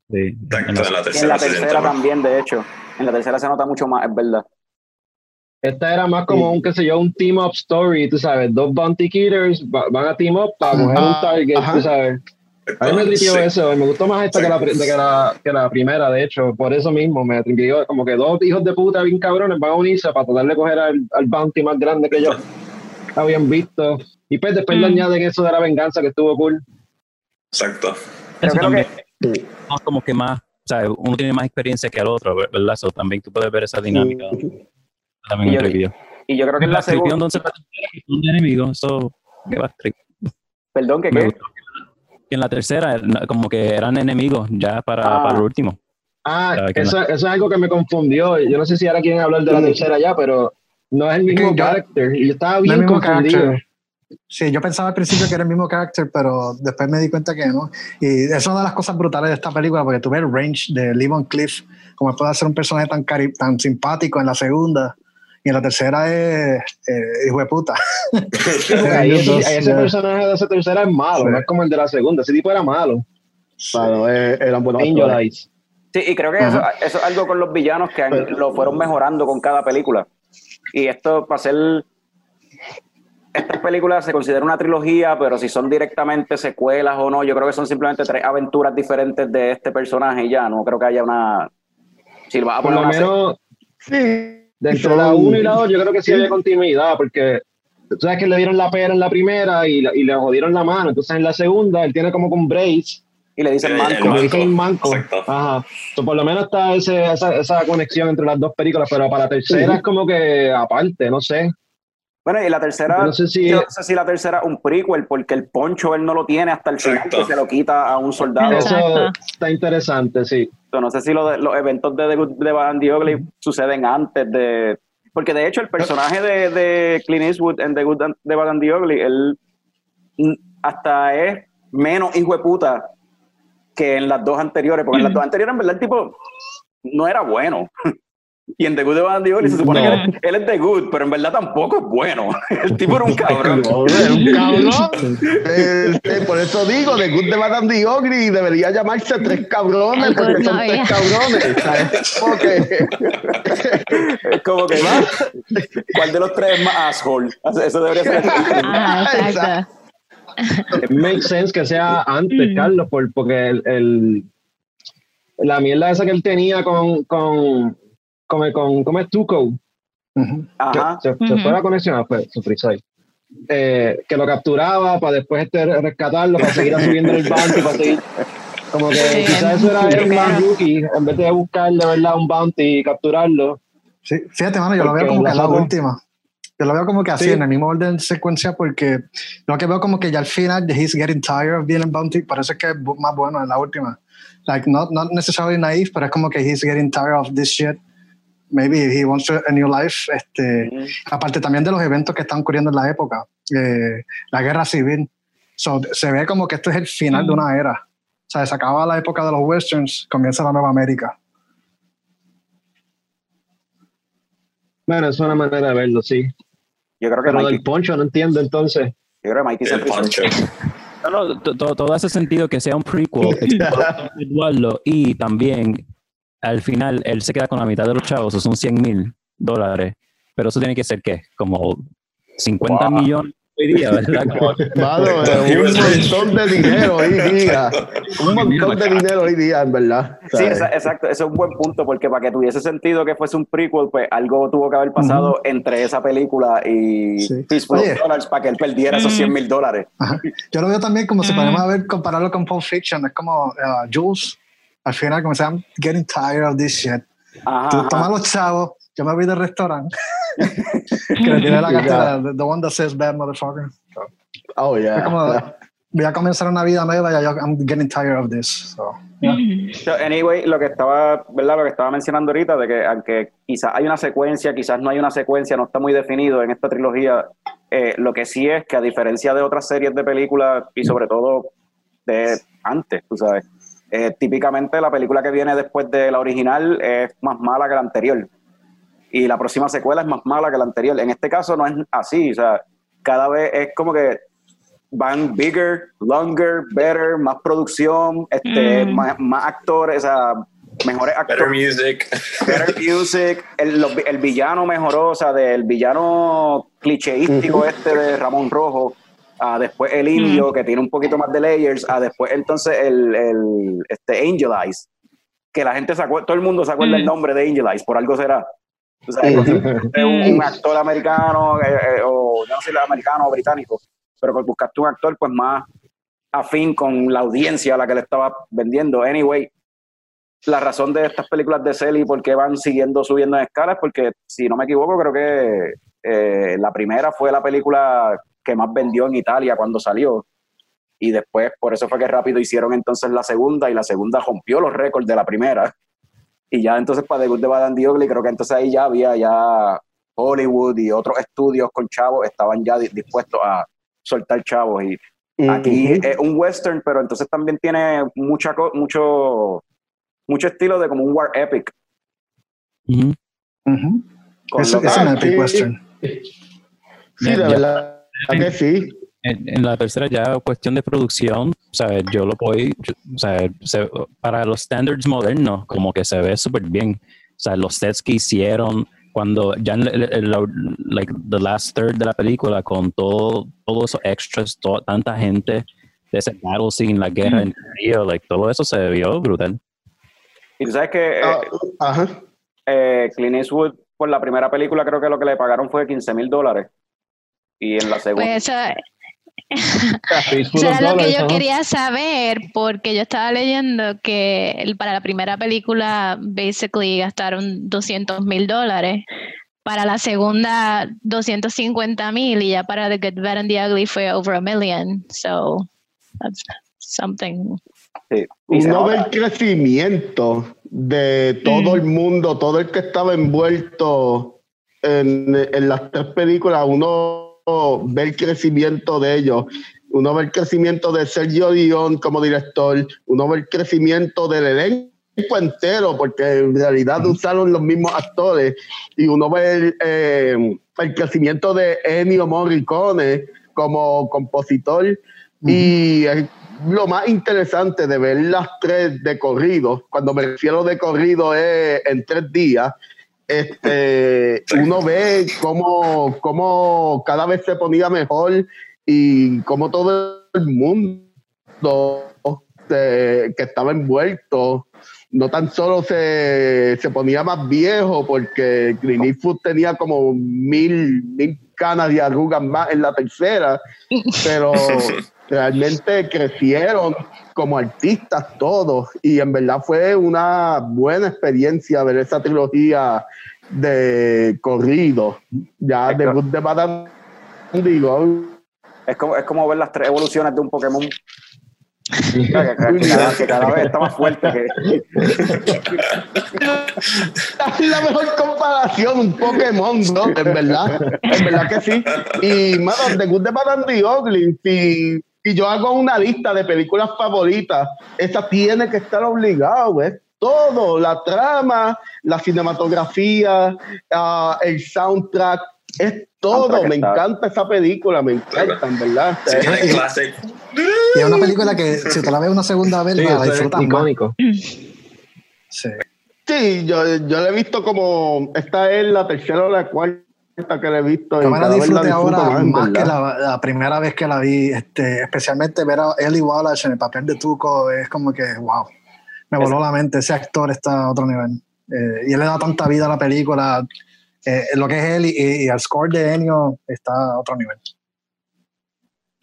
Sí, en la- en la Y en tercera la también, de hecho, en la tercera se nota mucho más, es verdad. Esta era más como un, qué sé yo, un team up story, tú sabes, dos bounty killers va- van a team up para coger un target, ajá. tú sabes. A mí me tripió Sí. eso, me gustó más esta que la, que, la, que la primera, de hecho, por eso mismo, me tripió como que dos hijos de puta bien cabrones van a unirse para tratar de coger al, al bounty más grande que ellos habían visto. Y pues después le Mm. añaden eso de la venganza que estuvo cool. Exacto. Yo Eso creo también, que más como que más, o sea, uno tiene más experiencia que el otro, ¿verdad? So, también tú puedes ver esa dinámica. También Y me yo- y yo creo que en la segunda, entonces que un enemigo, eso que va a trip. perdón, que qué? gustó. en la tercera, no, como que eran enemigos ya para, Ah. para el último. Ah, que eso, eso es algo que me confundió. Yo no sé si ahora quieren hablar de la tercera ya, pero no es el mismo que yo- character. Y yo estaba No es bien el mismo confundido. character. Sí, yo pensaba al principio que era el mismo character, pero después me di cuenta que no. Y eso es una de las cosas brutales de esta película, porque tú ves el range de Lee Cliff, como puede ser un personaje tan, cari tan simpático en la segunda, y en la tercera es eh, hijo de puta. Sí, ahí ese, ahí personaje de esa tercera es malo, Sí. no es como el de la segunda. Ese tipo era malo. Claro, eh, eran buenos actores. Sí, y creo que eso, eso es algo con los villanos que han- lo fueron mejorando con cada película. Y esto, para ser. Estas películas se considera una trilogía, pero si son directamente secuelas o no, yo creo que son simplemente tres aventuras diferentes de este personaje y ya. No creo que haya una. Si vas a Por poner lo una se- menos Sí. De entre Son- la 1 y la 2 yo creo que sí había continuidad, porque tú sabes que le dieron la pera en la primera y, la- y le jodieron la mano. Entonces en la segunda él tiene como con brace y le dicen manco. manco. dicen manco. Exacto. Ajá. So, por lo menos está ese, esa, esa conexión entre las dos películas, pero para la tercera es como que aparte, no sé. Bueno, y la tercera, Yo no sé si- no sé si la tercera es un prequel, porque el poncho él no lo tiene hasta el final, que se lo quita a un soldado. Eso está interesante, sí. So, No sé si lo de- los eventos de The Good de Bad and the Ugly suceden antes de. Porque de hecho, el personaje de, de Clint Eastwood en The Good and- de the Ugly, él mm, hasta es menos hijo de puta que en las dos anteriores. Porque en las dos anteriores, en verdad, el tipo no era bueno. Y en The Good de Bad and the Ugly se supone No. que él, él es The Good, pero en verdad tampoco es bueno. El tipo era un cabrón. Joder, un cabrón. Este, por eso digo, de Good de Madame the Ogre debería llamarse tres cabrones, porque Good son tres cabrones. ¿sabes? Porque Es como que, ¿cuál de los tres es más asshole? Eso debería ser. Ajá, exacto. It makes sense que sea antes, Mm. Carlos, por- porque el, el- la mierda esa que él tenía con, con, con, con, ¿cómo es Tuco? Ujú. Ajá. Se, se Ujú. fue la conexión, fue su freestyle. Eh, que lo capturaba para después este rescatarlo, para seguir subiendo el bounty, para seguir. Como que Sí, quizás eso era el más rookie, en vez de buscar de verdad un bounty y capturarlo. Sí, fíjate, mano, yo lo veo como que la la última. Yo lo veo como que así, Sí. en el mismo orden de secuencia, porque lo que veo como que ya al final, he's getting tired of being in Bounty, parece que es más bueno en la última. Like, not, not necessarily naive, pero es como que he's getting tired of this shit. Maybe he wants to- a new life. Este, Aparte también de los eventos que están ocurriendo en la época, eh, la guerra civil. So, se ve como que esto es el final de una era. O sea, se acaba la época de los westerns, comienza la nueva América. Bueno, es una manera de verlo, sí. Yo creo que Pero Mikey, del poncho no entiendo entonces. yo creo que Mikey se El poncho. No, no, to- to- todo hace sentido que sea un prequel, Eduardo, y también al final él se queda con la mitad de los chavos, eso son 100 mil dólares, pero eso tiene que ser ¿qué? Como 50 Wow. millones hoy día, ¿verdad? Mano, eh, un montón de dinero hoy día. Un montón de dinero hoy día, en verdad. Sí, exacto, ese es un buen punto, porque para que tuviese sentido que fuese un prequel, pues algo tuvo que haber pasado entre esa película y Sí. Dollars para que él perdiera esos 100 mil dólares. Ajá. Yo lo veo también como si Mm. podemos ver, compararlo con Pulp Fiction, es como uh, Jules, al final como se I'm getting tired of this shit. Ajá, Tú toma los chavos, yo me voy del restaurante. que le tiene la cartera, the, the one that says bad motherfucker. Oh, yeah. como, voy a comenzar una vida nueva y yo, I'm getting tired of this. So, yeah. So, anyway, lo que estaba, ¿verdad? Lo que estaba mencionando ahorita, de que aunque quizás hay una secuencia, quizás no hay una secuencia, no está muy definido en esta trilogía, eh, lo que sí es que a diferencia de otras series de películas y sobre todo de antes, tú sabes, eh, típicamente la película que viene después de la original es más mala que la anterior. Y la próxima secuela es más mala que la anterior. En este caso no es así, o sea, cada vez es como que van bigger, longer, better, más producción, este, Mm. más, más actores, o sea, mejores Better actores, music. better music, el, los- el villano mejoró, o sea, del villano clicheístico este de Ramón Rojo, a después el indio, que tiene un poquito más de layers, a después entonces el, el este Angel Eyes, que la gente se acuerda, todo el mundo se acuerda Mm. el nombre de Angel Eyes, por algo será. O sea, un, un actor americano, eh, eh, o yo no sé si es americano o británico, pero pues buscaste un actor pues más afín con la audiencia a la que le estaba vendiendo. Anyway, la razón de estas películas de Celi, por qué van siguiendo subiendo en escalas, porque si no me equivoco, creo que eh, la primera fue la película que más vendió en Italia cuando salió. y después por eso fue que rápido hicieron entonces la segunda y la segunda rompió los récords de la primera. Y ya entonces para The Good, The Bad and The Ugly creo que entonces ahí ya había ya Hollywood y otros estudios con chavos estaban ya di- dispuestos a soltar chavos y aquí Ujú. es un western, pero entonces también tiene mucha co- mucho mucho estilo de como un war epic. Ujú. Ujú. con Es, lo que- es un epic western. Sí, de Ya- verdad que sí. En, en la tercera ya cuestión de producción, o sea, yo lo voy, yo- o sea, se- para los standards modernos, como que se ve súper bien. O sea, los sets que hicieron cuando ya en el- el- la- like the last third de la película con todo, todos esos extras, to- tanta gente de ese battle scene, la guerra en Río, like todo eso se vio brutal. y tú sabes que eh, ajá. eh, Clint Eastwood por la primera película creo que lo que le pagaron fue 15 mil dólares. Y en la segunda... Pues eso, eso era lo que yo quería saber, porque yo estaba leyendo que el- para la primera película, basically gastaron 200 mil dólares. Para la segunda, 250 mil. Y ya para The Good, Bad and the Ugly fue over a million. So, that's something. sí. Y Uno ve el crecimiento de todo el mundo, todo el que estaba envuelto en, en las tres películas, uno ve el crecimiento de ellos. Uno ve el crecimiento de Sergio Dion como director, uno ve el crecimiento del elenco entero, porque en realidad usaron los mismos actores, y uno ve el, eh, el crecimiento de Ennio Morricone como compositor, y es lo más interesante de ver las tres de corrido, cuando me refiero de corrido es en tres días, este, uno ve cómo, cómo cada vez se ponía mejor y cómo todo el mundo eh, que estaba envuelto no tan solo se, se ponía más viejo porque Clint Eastwood tenía como mil, mil canas y arrugas más en la tercera, pero realmente crecieron como artistas todos y en verdad fue una buena experiencia ver esa trilogía de corrido, ya de Good, the Bad and the Ugly. Es como, es como ver las tres evoluciones de un Pokémon. que, cada, que cada vez está más fuerte. Que, Es la mejor comparación, un Pokémon, ¿no? En verdad, en verdad que sí. Y, mano, The Good, and the Ugly, si, si yo hago una lista de películas favoritas, esa tiene que estar obligado, ¿eh? Todo, la trama, la cinematografía, ah, el soundtrack, es todo. Soundtrack Me está- encanta esa película, me encanta, en verdad. Sí, Eh, classic. Y es una película que si te la ves una segunda vez, Sí, la es disfrutas más. icónico. Sí. Sí, yo, yo la he visto como, esta es la tercera o la cuarta que la he visto. y Yo me la disfruté ahora en más que la, la primera vez que la vi, este, especialmente ver a Ellie Wallace en el papel de Tuco, es como que, wow, me voló la mente, ese actor está a otro nivel. Eh, y él le da tanta vida a la película, eh, lo que es él y, y el score de Ennio está a otro nivel.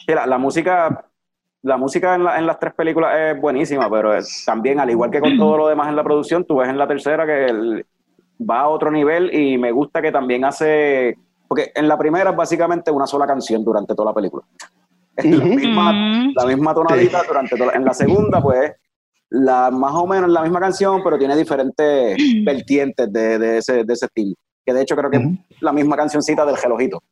La, la música, la música en, la- en las tres películas es buenísima, pero es- también, al igual que con todo lo demás en la producción, tú ves en la tercera que el- va a otro nivel y me gusta que también hace. Porque en la primera es básicamente una sola canción durante toda la película. Es la, Ujú. misma, Mm. la misma tonadita durante toda. En la segunda, pues, la, más o menos la misma canción, pero tiene diferentes vertientes de, de ese, de ese estilo. Que de hecho creo que es la misma cancioncita del relojito.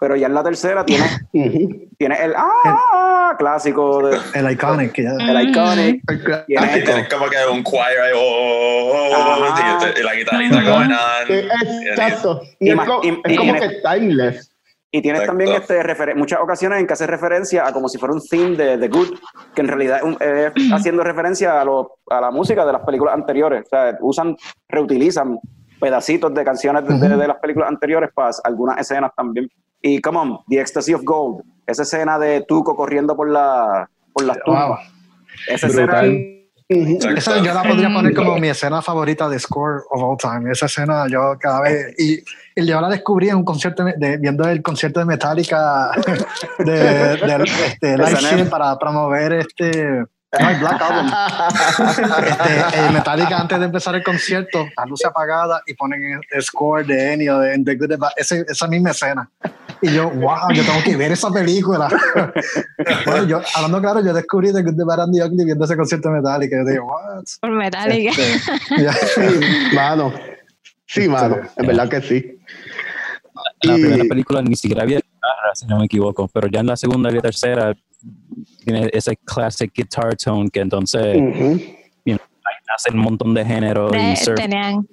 Pero ya en la tercera tiene, tiene el ah, clásico, de, El iconic, ya. el iconic. Esto. tienes como que un choir ahí, oh, oh, oh, oh, Ajá. y, y la guitarrita going on. Eh, Exacto. Y, Y es, como que timeless. Y tienes Exacto. también este muchas ocasiones en que hace referencia a como si fuera un theme de The Good, que en realidad es es haciendo referencia a, lo- a la música de las películas anteriores. O sea, usan, reutilizan pedacitos de canciones de, de- de las películas anteriores para algunas escenas también. Y come on, The Ecstasy of Gold, esa escena de Tuco corriendo por, la, por las tumbas. Wow. Esa Brutal. escena. Esa yo la podría poner como mi escena favorita de score of all time. Esa escena yo cada vez. Y, y yo la descubrí en un concierto, de, viendo el concierto de Metallica de, de, este, Live S&M. Stream para promover este. No, el Black Album. Este, el Metallica antes de empezar el concierto, la luz apagada y ponen el, score de Ennio de, de Good. Ese- esa misma escena. Y yo, wow, yo tengo que ver esa película. bueno, yo, hablando claro, yo descubrí The Good, The Bad and The Ugly viendo ese concierto de Metallica. Y yo digo, what? Por Metallica. Este, ya. Sí, mano. Sí, mano. En verdad que sí. La Y- primera película ni siquiera había guitarra, si no me equivoco, pero ya en la segunda y la tercera tiene ese classic guitar tone que entonces Ujú. hace un montón de géneros De- y surf, tenían,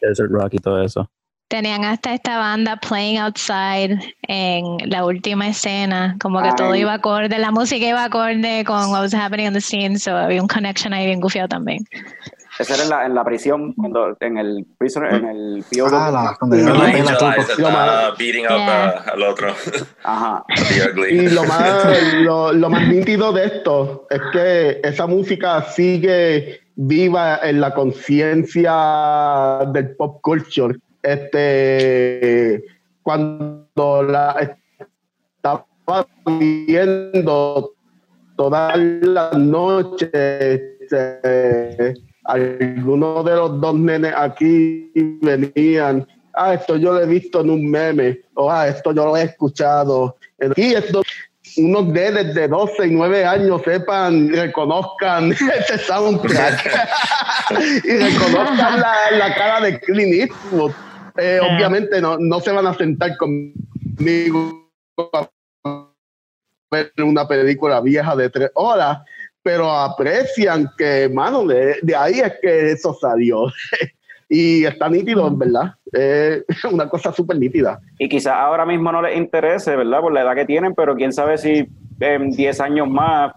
desert rock y todo eso. Tenían hasta esta banda playing outside en la última escena, como que todo iba acorde, la música iba acorde con what was happening in the scene, so había un connection ahí bien gufiado también. Esa era en la, en la prisión, cuando, en el prisoner, en el POW. Ah, la, cuando Ajá. la, beating up Yeah. uh, al otro. Ajá. Y lo más, lo, lo más nítido de esto es que esa música sigue viva en la conciencia del pop culture. Este, cuando la estaba viendo todas las noches, este, algunos de los dos nenes aquí venían. Ah, esto yo lo he visto en un meme. O ah, esto yo lo he escuchado. Aquí esto, unos nenes de 12 y 9 años sepan, reconozcan ese soundtrack y reconozcan la, la cara de Clint Eastwood. Eh, Ah. Obviamente no, no se van a sentar conmigo a ver una película vieja de tres horas, pero aprecian que, mano, de, de ahí es que eso salió. y está nítido, en verdad. Es una cosa súper nítida. Y quizás ahora mismo no les interese, ¿verdad? Por la edad que tienen, pero quién sabe si en 10 años más,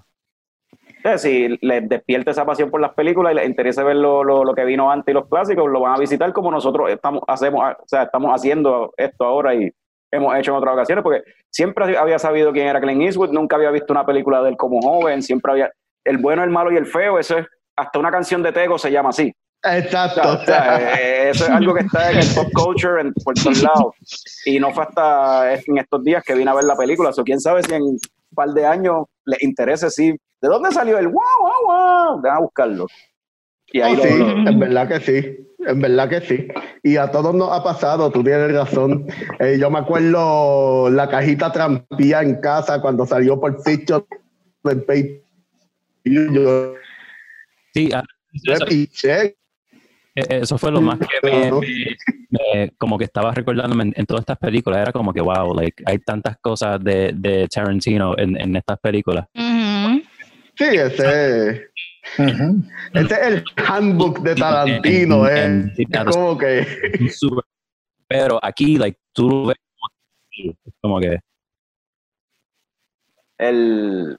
si les despierta esa pasión por las películas y les interesa ver lo, lo, lo que vino antes y los clásicos, lo van a visitar como nosotros estamos, hacemos, o sea, estamos haciendo esto ahora y hemos hecho en otras ocasiones, porque siempre había sabido quién era Clint Eastwood, nunca había visto una película de él como joven, siempre había el bueno, el malo y el feo, eso es, hasta una canción de Tego se llama así. Exacto. O sea, eh, eso es algo que está en el pop culture en, por todos lados. Y no fue hasta en estos días que vine a ver la película. O quién sabe si en un par de años les interese si. ¿De dónde salió el wow, wow, wow? Van a buscarlo. Y ahí Oh, lo- sí, lo- en verdad que sí, en verdad que sí. Y a todos nos ha pasado, tú tienes razón. Eh, yo me acuerdo la cajita trampía en casa cuando salió por Fiction en Pay. Sí, ah. Eh, eso fue lo más que me, Claro. me- me- como que estaba recordándome en, en todas estas películas. Era como que, wow, like, hay tantas cosas de, de Tarantino en, en estas películas. Sí, ese, Ujú. ese es el handbook de Tarantino. En- eh. en- en- Es como que. Pero aquí, like, tú lo ves como, como que, el,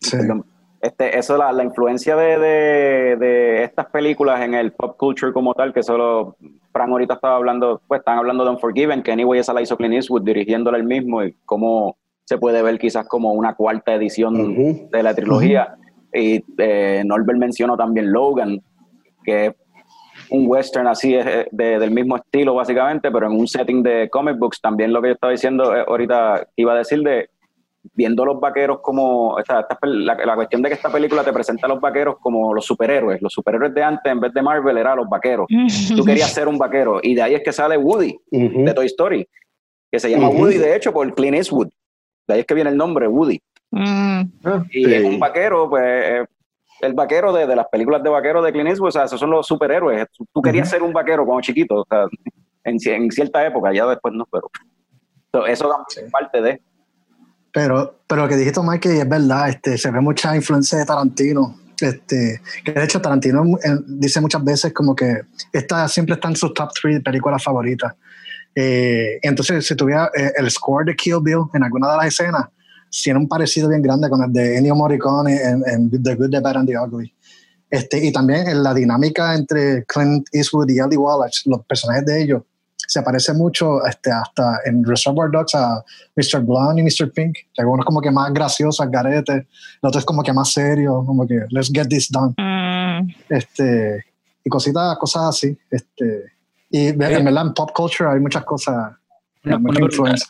Sí. perdón, este, eso, la, la influencia de, de, de estas películas en el pop culture como tal, que solo Fran ahorita estaba hablando, pues están hablando de Unforgiven, que anyway esa la hizo Clint Eastwood dirigiéndola él mismo y cómo se puede ver quizás como una cuarta edición de la trilogía. Y eh, Norbert mencionó también Logan, que es un western así eh, de- del mismo estilo básicamente, pero en un setting de comic books. También lo que yo estaba diciendo eh, ahorita, iba a decir de viendo los vaqueros como, o sea, esta la, la cuestión de que esta película te presenta a los vaqueros como los superhéroes. Los superhéroes de antes, en vez de Marvel, eran los vaqueros. Tú querías ser un vaquero. Y de ahí es que sale Woody, de Toy Story, que se llama. Woody, de hecho, por Clint Eastwood. De ahí es que viene el nombre, Woody. Mm. Ah, Y sí. es un vaquero, pues, eh, el vaquero de, de las películas de vaqueros de Clint Eastwood, o sea, esos son los superhéroes. Tú, tú querías ser un vaquero cuando chiquito, o sea, en, ci- en cierta época, ya después no, pero so, eso también es parte de... Pero, pero lo que dijiste, Mike, es verdad, este, se ve mucha influencia de Tarantino. Este, que de hecho, Tarantino dice muchas veces como que esta siempre está en sus top 3 películas favoritas. Eh, entonces, si tuviera eh, el score de Kill Bill en alguna de las escenas, tiene un parecido bien grande con el de Ennio Morricone en, en The Good, The Bad and The Ugly. Este, y también en la dinámica entre Clint Eastwood y Ellie Wallach, los personajes de ellos, se parece mucho este, hasta en Reservoir Dogs a Mr. Blonde y Mr. Pink. que Uno es como que más gracioso, al garete, el otro es como que más serio, como que let's get this done. Mm. Este, y cositas, cosas así. Este, y en verdad en pop culture hay muchas cosas, Una- mucha una influencia.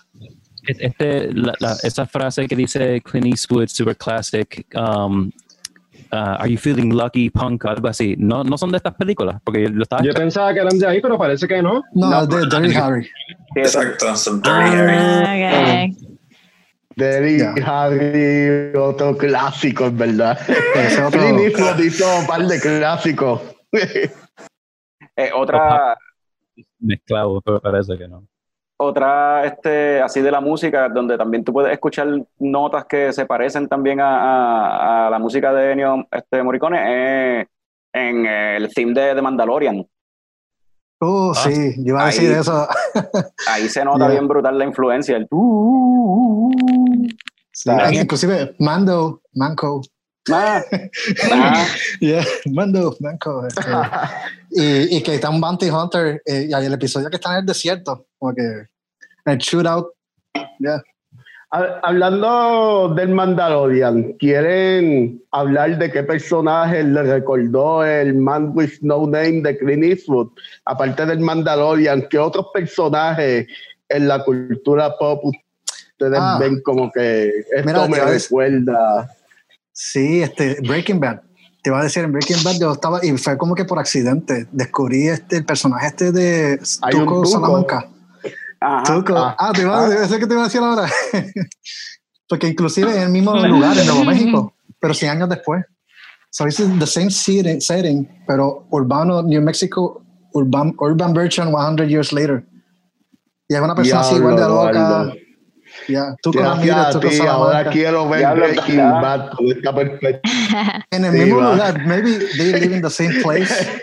Este, la- la- esa frase que dice Clint Eastwood, super classic, um, uh, Are You Feeling Lucky, Punk, algo así. No, no son de estas películas, porque yo lo estaba Yo pensaba que eran de ahí, pero parece que no. No, de Dirty Harry. Exacto, son Dirty Harry. Ah, ok. Derry Ya. Harry, otro clásico, en verdad. Ese otro- Clint Eastwood hizo un par de clásicos. Eh, otra, mezclado, pero parece que no. Otra, este, así de la música, donde también tú puedes escuchar notas que se parecen también a, a- a la música de Ennio este, Morricone, es en el theme de, de Mandalorian. Oh, sí, yo iba a decir Ahí. eso. Ahí se nota bien brutal la influencia. El, "Uh, Sí, Ah. inclusive Mando, Manco. Ah, ah, Yeah, Mando, Manco. este, y, y que está un bounty hunter. eh, y hay el episodio que está en el desierto, como que en el shootout. Yeah. Ha- Hablando del Mandalorian, ¿quieren hablar de qué personaje le recordó el Man with No Name de Clint Eastwood? Aparte del Mandalorian, ¿qué otros personajes en la cultura pop ustedes Ah. ven como que esto Mira, me recuerda? Sí, este, Breaking Bad. Te iba a decir, en Breaking Bad yo estaba, y fue como que por accidente, descubrí este, el personaje este de Tuco. Salamanca. ajá. Tuco. Ah. Ah, te iba a decir, ese que te iba a decir ahora. Porque inclusive en el mismo lugar, en Nuevo México, pero 100 años después. So it's the same setting, setting pero urbano, New Mexico, urban, urban version 100 years later. Y es una persona así igual de loca. Ya, Tuco Gracias a ti, ahora quiero ver Breaking. Bad con esta perspectiva. En el Sí, mismo va. lugar, maybe they live in the same place.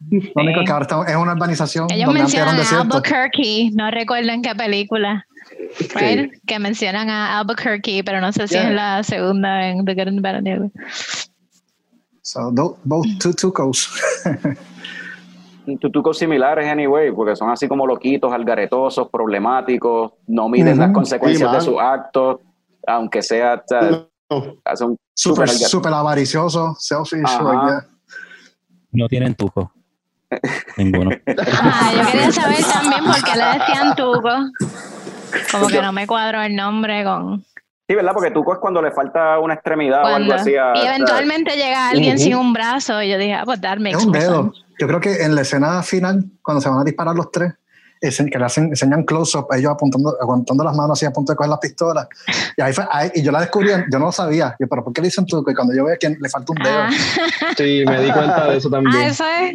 Lo único que ahora está- es una urbanización Ellos donde antes mencionan a. Albuquerque, no recuerdo en qué película. Right? Que mencionan a Albuquerque, pero no sé si Yeah. es la segunda en The Good and the Bad and the Ugly. So, both two Tucos. tutucos similares, anyway, porque son así como loquitos, algaretosos, problemáticos, no miden las consecuencias Sí, de sus actos, aunque sea, o sea, No. Súper, súper avaricioso, selfish. Like that. No tienen tujo. Ninguno. Ah, yo quería saber también por qué le decían Tuco. Como que no me cuadro el nombre con Sí, ¿verdad? Porque tuco es cuando le falta una extremidad o algo así. a- Y eventualmente llega alguien sin un brazo. Y yo dije, ah, pues Es un dedo. Yo creo que en la escena final, cuando se van a disparar los tres, que le hacen, enseñan close-up, ellos apuntando, aguantando las manos así a punto de coger las pistolas. Y, ahí fue, ahí- y yo la descubrí, yo no lo sabía. Yo, pero ¿por qué le dicen Tuco? Y cuando yo veo que le falta un dedo. Ah, Sí, me di cuenta de eso ah, también. eso es.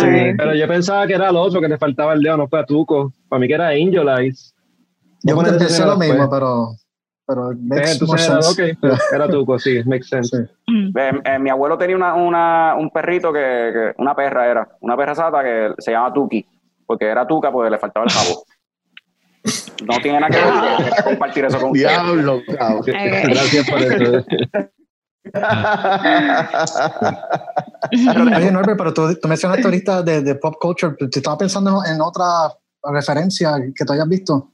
Sí. Ay. Pero yo pensaba que era el otro que le faltaba el dedo, no fue a Tuco. Para mí que era Angel Eyes. Yo pensé lo mismo, pero, pero Eh, makes more era, sense. pero era Tuco, sí, makes sense. Sí. Eh, eh, mi abuelo tenía una, una- un perrito que, que- una perra era, una perra sata que se llama Tuki, porque era Tuca porque le faltaba el jabo. No tiene nada que ver, compartir eso con usted. Diablo, cabrón. Gracias por eso. Oye, Norbert, pero tú, tú mencionaste ahorita de, de pop culture. ¿Te estaba pensando en otra referencia que tú hayas visto?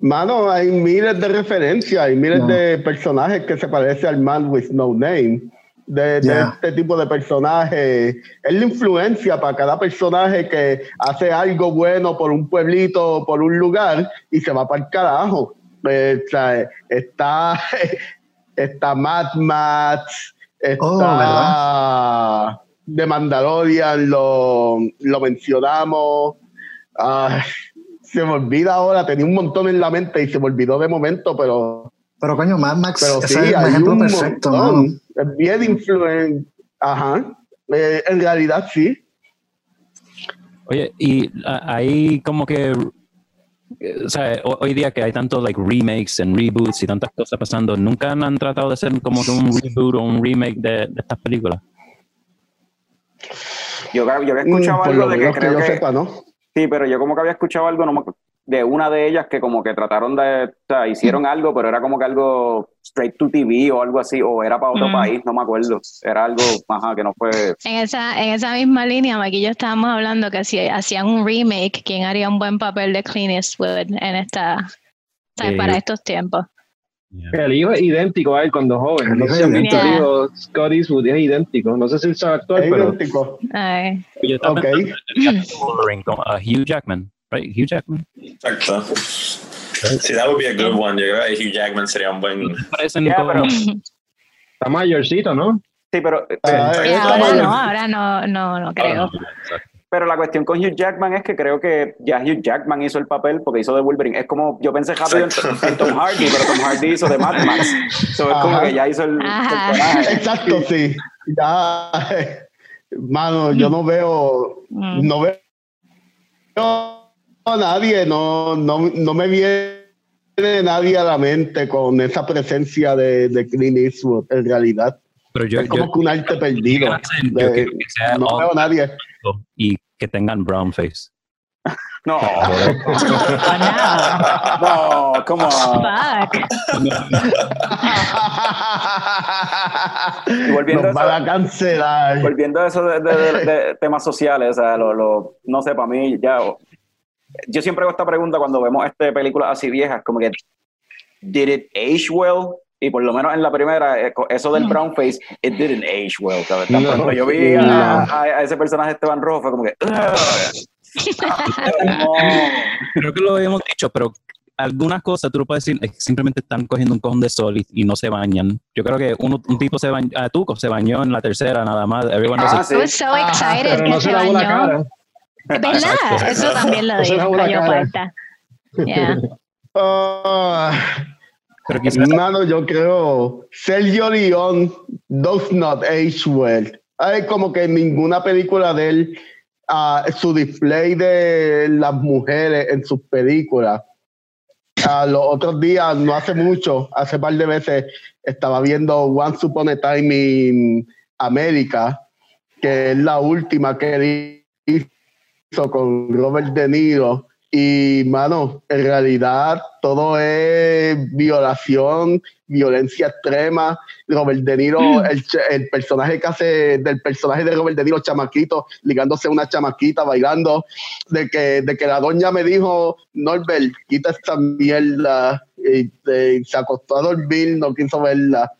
Mano, hay miles de referencias, hay miles de personajes que se parecen al Man with No Name. De, este tipo de personajes. Es la influencia para cada personaje que hace algo bueno por un pueblito, por un lugar y se va para el carajo. Eh, o sea, está, está Mad Max, está Oh, de Mandalorian, lo, lo mencionamos. Ay, se me olvida ahora, tenía un montón en la mente y se me olvidó de momento, pero, Pero coño, Mad Max pero sí, es un hay ejemplo un perfecto, montón. mano. Es bien influente. Ajá. Eh, en realidad sí. Oye, y ah, hay como que, eh, o sea, ho- hoy día que hay tantos like remakes and reboots y tantas cosas pasando, ¿nunca han tratado de hacer como que un reboot o un remake de, de estas películas? Yo, yo había Mm, escuchado por algo lo de que menos que creo yo que, sepa, ¿no? Sí, pero yo como que había escuchado algo no me acu- de una de ellas que como que trataron de, o sea, hicieron algo, pero era como que algo straight to TV o algo así, o era para otro Mm. país, no me acuerdo. Era algo, ajá, que no fue... En esa, en esa misma línea, Mike y yo estábamos hablando que si hacían un remake, ¿quién haría un buen papel de Clint Eastwood en esta. Eh, para estos tiempos? El hijo es idéntico a él cuando joven. El No sé si hijo Scott Eastwood, es idéntico. No sé si es actual, Es pero idéntico. Ay. Yo estaba Ok. pensando en el Wolverine con uh, Hugh Jackman, right? Hugh Jackman. Exacto. Sí, that would be a good one. Yo creo que Hugh Jackman sería un buen. Parecen Yeah, pero- Está mayorcito, ¿no? Sí, pero, Ah, pero, Eh, ahora no, ahora no, no, no creo. Pero la cuestión con Hugh Jackman es que creo que ya Hugh Jackman hizo el papel porque hizo de Wolverine. Es como, yo pensé rápido en, en Tom Hardy, pero Tom Hardy hizo de Mad Max. So, es como que ya hizo el personaje. Exacto, sí. Ya, mano, yo no veo, Mm. no veo a nadie, no, no, no me viene nadie a la mente con esa presencia de, de Clint Eastwood, en realidad. Pero yo, es como yo- que un arte perdido. yo De- quiero que sea no veo a nadie. Y que tengan brown face. No, Oh, no. no, come on. Fuck. Y volviendo Nos a van eso- a cancelar. Volviendo a eso de, de- de- de temas sociales, o sea, lo, lo- no sé, para mí ya. Yo siempre hago esta pregunta cuando vemos este películas así viejas, como que, ¿did it age well? Y por lo menos en la primera, eh, eso del brown face, it didn't age well. ¿sabes? Tan No, pronto yo vi a, no. a- a ese personaje Esteban Rojo, fue como que. Creo que lo habíamos dicho, pero algunas cosas tú lo puedes decir, es que simplemente están cogiendo un cojón de sol y, y no se bañan. Yo creo que uno, un tipo se bañó, ah, Tuco se bañó en la tercera nada más. Everyone Ah, sí. I was so excited Pero que no se la bañó. cara. ¿Verdad? Exacto. Eso también lo No se di, lavó la me dio cara. cuenta. Yeah. Ah, Pero quizás Mano, yo creo Sergio León does not age well. Hay como que en ninguna película de él, ah, su display de las mujeres en sus películas. Ah, los otros días, no hace mucho, hace par de veces, estaba viendo Once Upon a Time in America, que es la última que hizo con Robert De Niro. Y, mano, en realidad todo es violación, violencia extrema. Robert De Niro, el, ch- el personaje que hace del personaje de Robert De Niro, chamaquito, ligándose a una chamaquita, bailando, de que, de que la doña me dijo, Norbert, quita esta mierda. Y, se acostó a dormir, no quiso verla.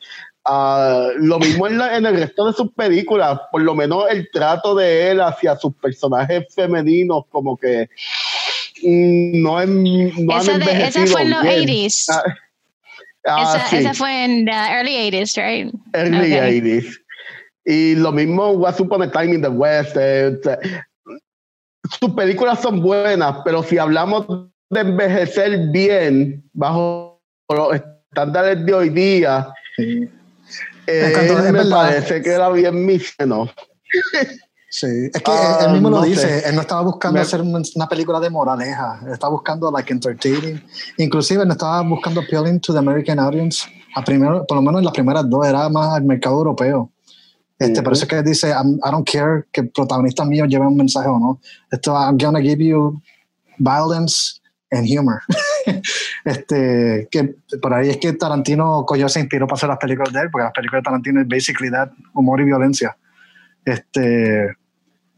Ah, lo mismo en, la- en el resto de sus películas, por lo menos el trato de él hacia sus personajes femeninos, como que mm, no, es, no han Esa, de, esa fue en los bien. 80s. Ah, ah, esa, sí, esa fue en the early 80s, right? early ok. 80s. Y lo mismo What's Upon a Time in the West. eh, sus películas son buenas, pero si hablamos de envejecer bien bajo los estándares de hoy día, Sí. eh, me parece que era bien miseno. Sí, es que Ah, él mismo lo no dice, sé. él no estaba buscando Me- hacer una, película de moraleja, él estaba buscando like entertaining, inclusive no estaba buscando appealing to the American audience, a primero, por lo menos en las primeras dos era más al mercado europeo. Este, Por eso es que dice, I don't care que el protagonista mío lleve un mensaje o no. Esto, I'm gonna give you violence and humor. este, que por ahí es que Tarantino cogió se inspiró para hacer las películas de él, porque las películas de Tarantino es basically that, humor y violencia. Este,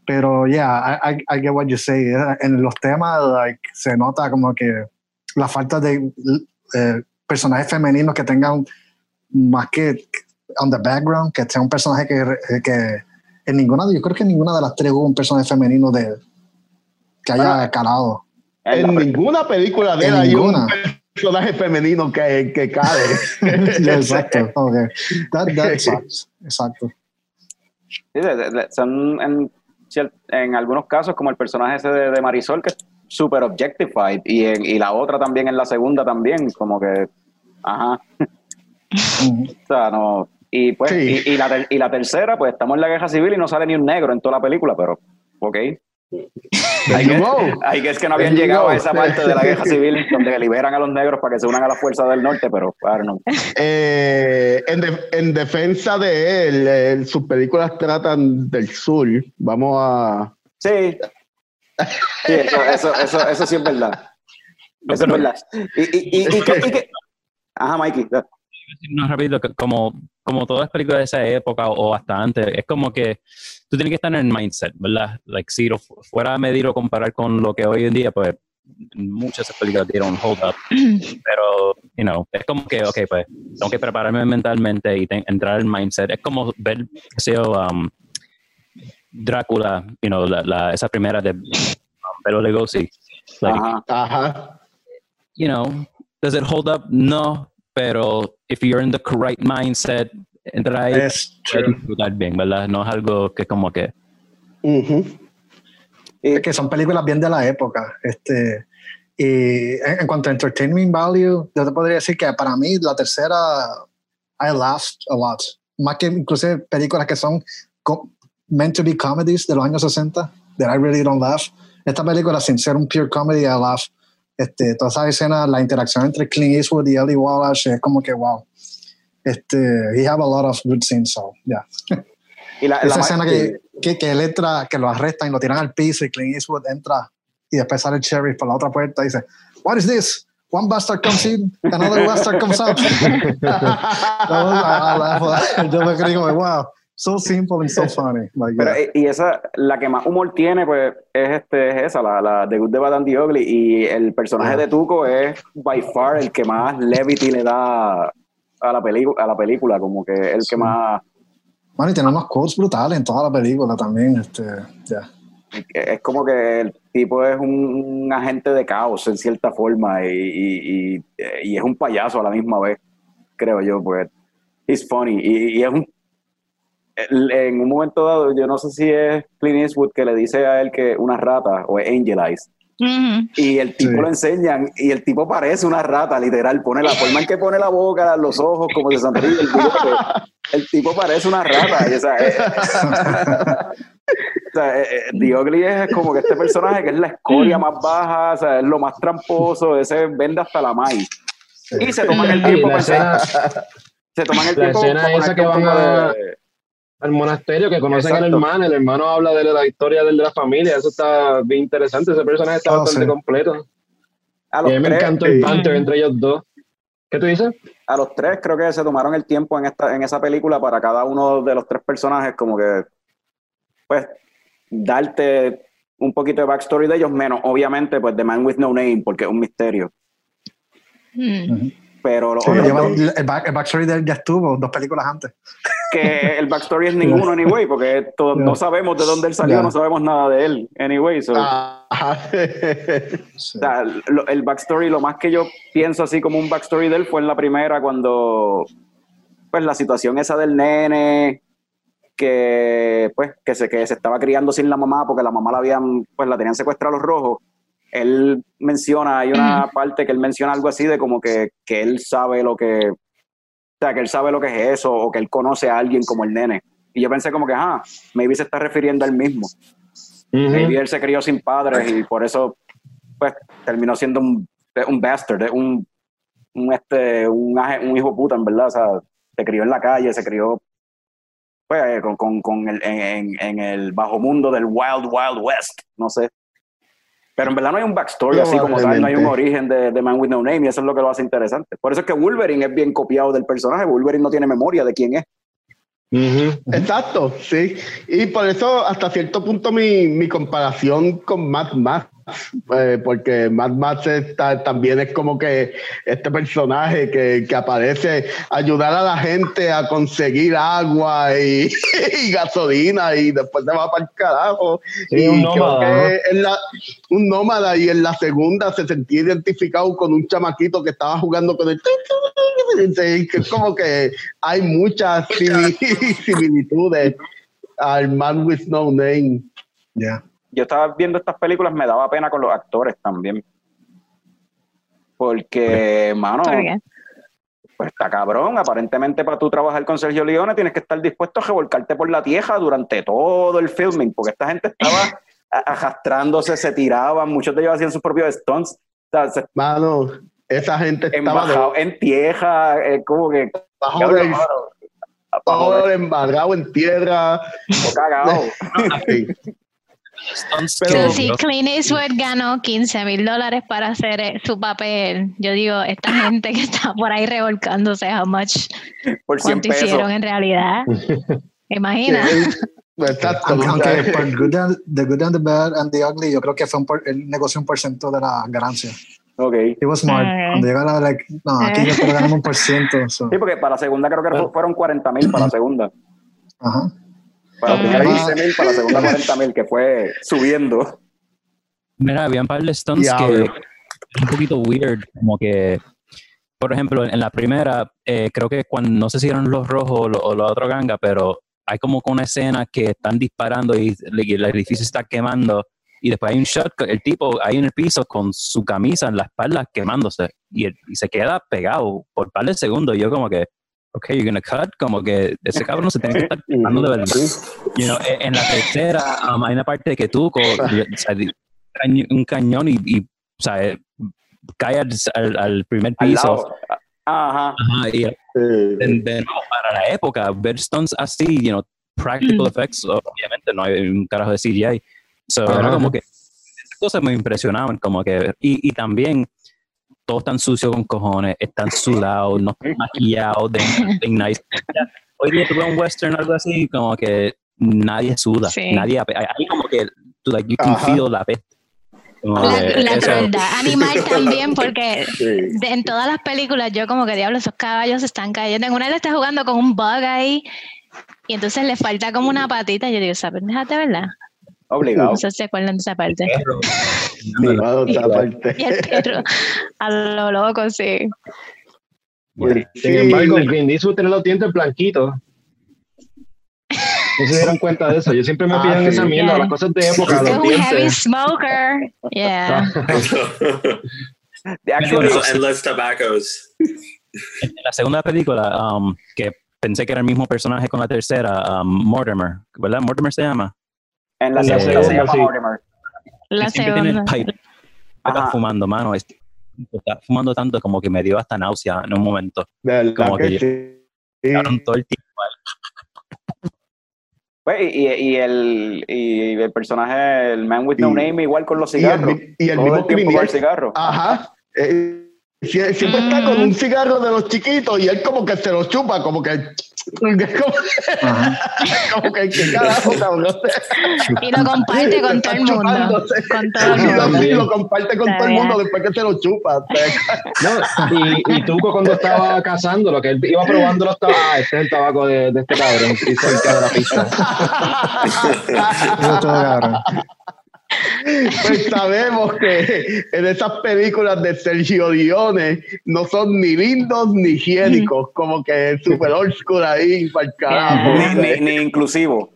pero yeah, I, I, I get what you say. En los temas, like, se nota como que la falta de eh, personajes femeninos que tengan más que on the background, que sea un personaje que, que en ninguna, yo creo que en ninguna de las tres hubo un personaje femenino de que haya calado. En ninguna película de él hay un ninguna. personaje femenino que, que cae. Yeah, exacto. Okay. That, that sucks. Exacto. Sí, de- de- de- son en, en algunos casos como el personaje ese de, de Marisol que es super objectified y, en- y la otra también en la segunda también como que ajá. O sea no y pues Sí. y, y la, ter- y la tercera pues estamos en la guerra civil y no sale ni un negro en toda la película pero ok Hay que, es que no habían llegado a esa parte de la guerra civil donde liberan a los negros para que se unan a las fuerzas del norte pero claro no Eh, en, de- en defensa de él, eh, sus películas tratan del sur. Vamos a. Sí. Sí, eso, eso, eso, eso sí es verdad. Eso es verdad. Y, y, y, y que- Ajá, Mikey. no rápido, que como, como todas las películas de esa época o, o hasta antes, es como que tú tienes que estar en el mindset, ¿verdad? Like, si lo fu- fuera a medir o comparar con lo que hoy en día, pues muchas de esas películas dieron hold up, pero, you know, es como que, ok, pues tengo que prepararme mentalmente y te- entrar en mindset. Es como ver, qué sé yo, um, Drácula, you know, la, la- esa primera de um, Bela Lugosi. Like, Ajá. Ajá. you know, does it hold up? No, pero if you're in the correct mindset, y true. disfrutar bien, ¿verdad? No es algo que como que... Ujú. Es que son películas bien de la época. Este, y en, en cuanto a entertainment value, yo te podría decir que para mí la tercera, I laughed a lot. Más que inclusive películas que son meant to be comedies de los años 60, that I really don't laugh. Esta película, sin ser un pure comedy, I laugh. Este, toda esa escena, la interacción entre Clint Eastwood y Ellie Wallace es como que wow. Este, he have a lot of good scenes, so yeah. Y la, Esa la- escena que, que, que él entra, que lo arrestan y lo tiran al piso y Clint Eastwood entra y después sale el sheriff por la otra puerta y dice, What is this? One bastard comes in, another bastard comes out. Yo me creí como, wow, so simple and so funny. Like, Pero, yeah. y esa, la que más humor tiene, pues, es, este, es esa, la, la de Good, the Bad and the Ugly. Y el personaje de Tuco es, by far, el que más levity le da a la, a la película, como que el que más... Bueno, y tiene unos quotes brutales en toda la película también. Este, yeah. Es como que el tipo es un, un agente de caos, en cierta forma, y, y- y- y es un payaso a la misma vez, creo yo, pues. It's funny. Y, y es un... En un momento dado, yo no sé si es Clint Eastwood que le dice a él que una rata o es Angel Eyes. Y el tipo Sí. lo enseñan y el tipo parece una rata, literal. Pone la forma en que pone la boca, los ojos, como se sonríe. El, tipo parece una rata. Y, o sea, eh, o sea, eh, eh, Ugly es como que este personaje que es la escoria más baja, o sea, es lo más tramposo, ese vende hasta la maíz. Y se toman el tiempo la para escena, se toman el la tiempo escena esa que van a- de- al monasterio que conocen al Exacto. hermano, el hermano habla de la historia de la familia, eso está bien interesante, ese personaje está Oh, bastante sí. completo. a Y los a mí me encantó el banter entre ellos dos. ¿Qué tú dices? a los tres creo que se tomaron el tiempo en esta en esa película para cada uno de los tres personajes como que pues darte un poquito de backstory de ellos menos obviamente pues The Man with No Name porque es un misterio Mm. pero los Sí, otros lleva- dos, el, back, el backstory de él ya estuvo dos películas antes. Que el backstory es ninguno anyway porque no sabemos de dónde él salió Ya. no sabemos nada de él anyway so, Ajá. Sí. O sea, lo- el backstory, lo más que yo pienso así como un backstory de él fue en la primera cuando, pues la situación esa del nene, que pues que se, que se estaba criando sin la mamá porque la mamá la habían, pues la tenían secuestrada los rojos. Él menciona, hay una parte que él menciona algo así de como que, que él sabe lo que, sea, que él sabe lo que es eso o que él conoce a alguien como el nene. Y yo pensé como que, ah, maybe se está refiriendo a él mismo. Maybe él se crió sin padres y por eso pues terminó siendo un, un bastard, un, un, este, un hijo puta, en verdad. O sea, se crió en la calle, se crió pues, con, con, con el, en, en el bajo mundo del Wild Wild West, no sé. Pero en verdad no hay un backstory así como tal, no hay un origen de, de Man with No Name y eso es lo que lo hace interesante. Por eso es que Wolverine es bien copiado del personaje, Wolverine no tiene memoria de quién es. Exacto, sí. Y por eso, hasta cierto punto, mi, mi comparación con Mad Max, eh, porque Mad Max está- también es como que este personaje que, que aparece ayudar a la gente a conseguir agua y, y gasolina y después se va para el carajo. Sí, y un creo nómada, que es la- un nómada y en la segunda se sentía identificado con un chamaquito que estaba jugando con el... Es como que hay muchas simil- similitudes al Man with No Name. Yeah. Yo estaba viendo estas películas, me daba pena con los actores también. Porque, mano, pues está cabrón. Aparentemente, para tú trabajar con Sergio Leone, tienes que estar dispuesto a revolcarte por la tierra durante todo el filming, porque esta gente estaba arrastrándose, se tiraban, muchos de ellos hacían sus propios stunts. O sea, se Mano, esa gente estaba embajado en tierra, eh, como que cabrón, del todo abajo embarrado en tierra. cagado. Sí. Stunts Pero- que- So, si Clint Eastwood ganó 15 mil dólares para hacer eh, su papel, yo digo, esta gente que está por ahí revolcándose, how much, Por 100 cuánto pesos. hicieron en realidad. Imagina. Exacto. Aunque, por good and- The Good and the Bad and the Ugly, yo creo que fue un por, él negoció un por ciento de la ganancia. Ok. He was smart. Ah. Cuando llegara, like, no, aquí yo quiero ganar un por ciento. so, Sí, porque para la segunda creo que fu- fueron 40 mil para la segunda. Ajá. Para la primera Ah. 15 mil, para la segunda 40 mil, que fue subiendo. Mira, había un par de stunts Diablo. que un poquito weird, como que por ejemplo, en la primera, eh, creo que cuando, no sé si eran los rojos o, lo- o la otra ganga, pero hay como una escena que están disparando y, y el edificio se está quemando y después hay un shot, el tipo ahí en el piso con su camisa en la espalda quemándose y, el- y se queda pegado por par de segundos y yo como que, ok, you're gonna cut, como que ese cabrón se tiene que estar quemando de verdad. You know, en la tercera um, hay una parte que tú con, o sea, un cañón y, y, o sea, eh, cae al, al- primer piso. Ajá. Ajá, y de, de nuevo, para la época, ver stunts así, you know, practical Mm. effects, obviamente no hay un carajo de CGI. So, era como que esas cosas me impresionaban, como que, y, y también todos están sucios con cojones, están sudados, no están maquillados, de, nice. Hoy día tuve un western algo así, como que nadie suda, Sí. nadie, hay como que, tú, like, you can feel la peste. La, crueldad animal también, porque Sí. de- en todas las películas yo como que diablo, esos caballos están cayendo. En una él está jugando con un bug ahí y entonces le falta como una patita. Yo digo, esa pendeja de verdad. Obligado. No sé si se acuerdan de esa parte. perro. Esa parte. Y el perro a lo loco, sí. Bueno, Sí, Sin embargo, Clint Eastwood tiene los dientes blanquitos. No se dieron cuenta de eso. Yo siempre me Ah, pido en sí. esa mierda, Yeah. las cosas de época, Es los un heavy dientes. smoker. Yeah. Actually, Endless tobaccos. En la segunda película, um, que pensé que era el mismo personaje con la tercera, um, Mortimer, ¿verdad? Mortimer se llama. En la segunda se llama sí. Mortimer. La siempre tiene el segunda. pipe. Está Ajá. fumando, mano. es- Está fumando tanto como que me dio hasta náusea en un momento. De Como que que sí. Todo el tiempo. Pues, y, y el, y el personaje, el Man with No Y- Name, igual con los y el cigarros. y el Todo mismo el con criminal. el cigarro. Ajá. Eh, sie- siempre está con un cigarro de los chiquitos y él como que se lo chupa, como que... Como, como que, ¿qué carajo, cabrón? Y lo comparte con todo el mundo. Con todo el Y lo, mundo. y lo comparte con Está todo el mundo bien. después que se lo chupa. No, y, y Tuco cuando estaba cazando, lo que él iba probando los tabacos, ah, este es el tabaco de, de este cabrón, y cerca de la pista. Pues sabemos que en esas películas de Sergio Dione no son ni lindos ni higiénicos, como que super old school ahí, para el carajo. Ni, ni, ni inclusivo.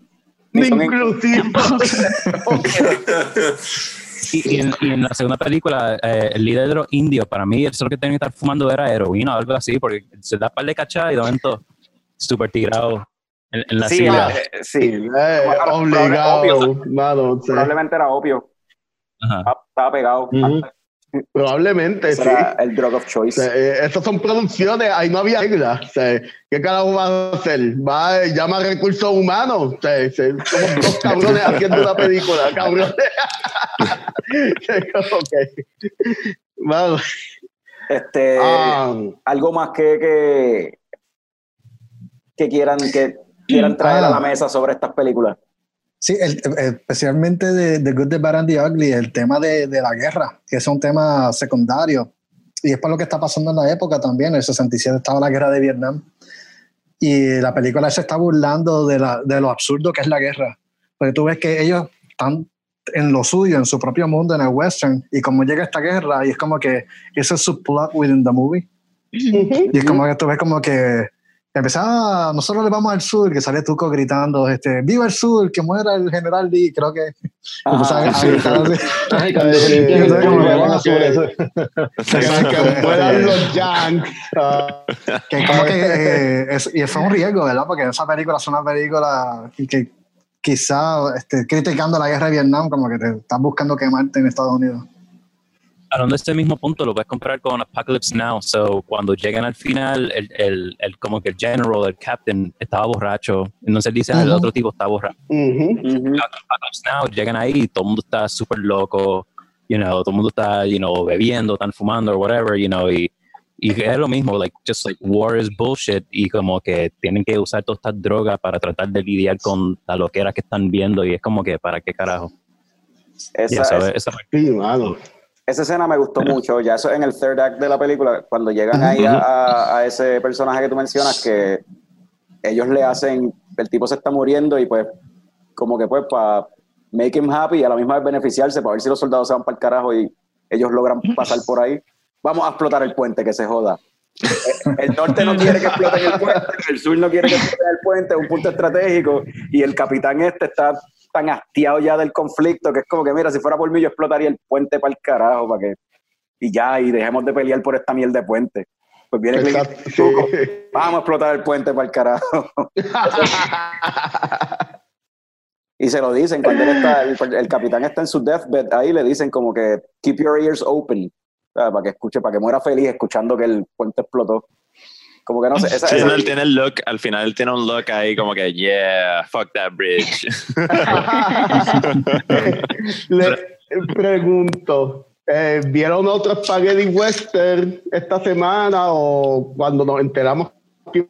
Ni Ni son inclusivos. Y, y en, y en la segunda película, eh, el líder de los indios, para mí, eso lo que tenía que estar fumando era heroína o algo así, porque se da par de cachada y de momento súper tirado en, en la Sí, silla. eh, sí. Eh, obligado, obvio. mano. o sea, Probablemente era opio. Ajá. Estaba- pegado. Probablemente, Ese sí. era el drug of O choice. sea, eh, esas son producciones, ahí no había reglas. O sea, ¿Qué carajo va a hacer? Va, llama a recursos humanos. O sea, se- somos dos cabrones haciendo una película, cabrones. ok. Vamos. Este, Ah, algo más que, que, que quieran que quieran traer a la Ah. mesa sobre estas películas. Sí, el- especialmente de, de Good, the Bad and the Ugly, el tema de, de la guerra, que es un tema secundario. Y es por lo que está pasando en la época también. En el 67 estaba la guerra de Vietnam. Y la película se está burlando de, la, de lo absurdo que es la guerra. Porque tú ves que ellos están en lo suyo, en su propio mundo, en el western, y como llega esta guerra, y es como que ese es su plot within the movie. Y es como que tú ves como que empezaba, nosotros le vamos al sur, que sale Tuco gritando, este, viva el sur, que muera el general Lee, creo que empezaba a. Ay, cuando se mueran los Yanks. Como es- y fue un riesgo, ¿verdad? Porque esa película es una película que, que quizá este, criticando la guerra de Vietnam, como que te estás buscando quemarte en Estados Unidos. Hablando de este mismo punto, lo puedes comparar con Apocalypse Now. So, cuando llegan al final, el, el, el- como que el general, el captain, estaba borracho. Entonces dice, ah, el Ujú. otro tipo está borracho. ujú. Apocalypse Now, llegan ahí y todo el mundo está súper loco. You know, todo el mundo está, you know, bebiendo, están fumando o whatever, you know, y, y es lo mismo, like, just like war is bullshit y como que tienen que usar todas estas drogas para tratar de lidiar con la loquera que están viendo y es como que, ¿para qué carajo? Esa, eso, es- esa- Sí, mano. Esa escena me gustó mucho. Ya eso en el third act de la película, cuando llegan ahí a, a- a ese personaje que tú mencionas, que ellos le hacen, el tipo se está muriendo y pues, como que pues para make him happy y a la misma vez beneficiarse, para ver si los soldados se van para el carajo y ellos logran pasar por ahí. Vamos a explotar el puente, que se joda. El norte no quiere que exploten el puente, el sur no quiere que exploten el puente, es un punto estratégico, y el capitán este está tan hastiado ya del conflicto que es como que, mira, si fuera por mí yo explotaría el puente para el carajo, para que... Y ya, y dejemos de pelear por esta miel de puente. Pues viene Exacto, Eastwood, sí. vamos a explotar el puente para el carajo. Y se lo dicen cuando él está, el, el capitán está en su deathbed, ahí le dicen como que keep your ears open, para que escuche, para que muera feliz escuchando que el puente explotó. Como que no sé, esa, Sí, esa- él tiene el look, al final él tiene un look ahí como que, yeah, fuck that bridge. Le pregunto, eh, ¿vieron otro Spaghetti Western esta semana o cuando nos enteramos que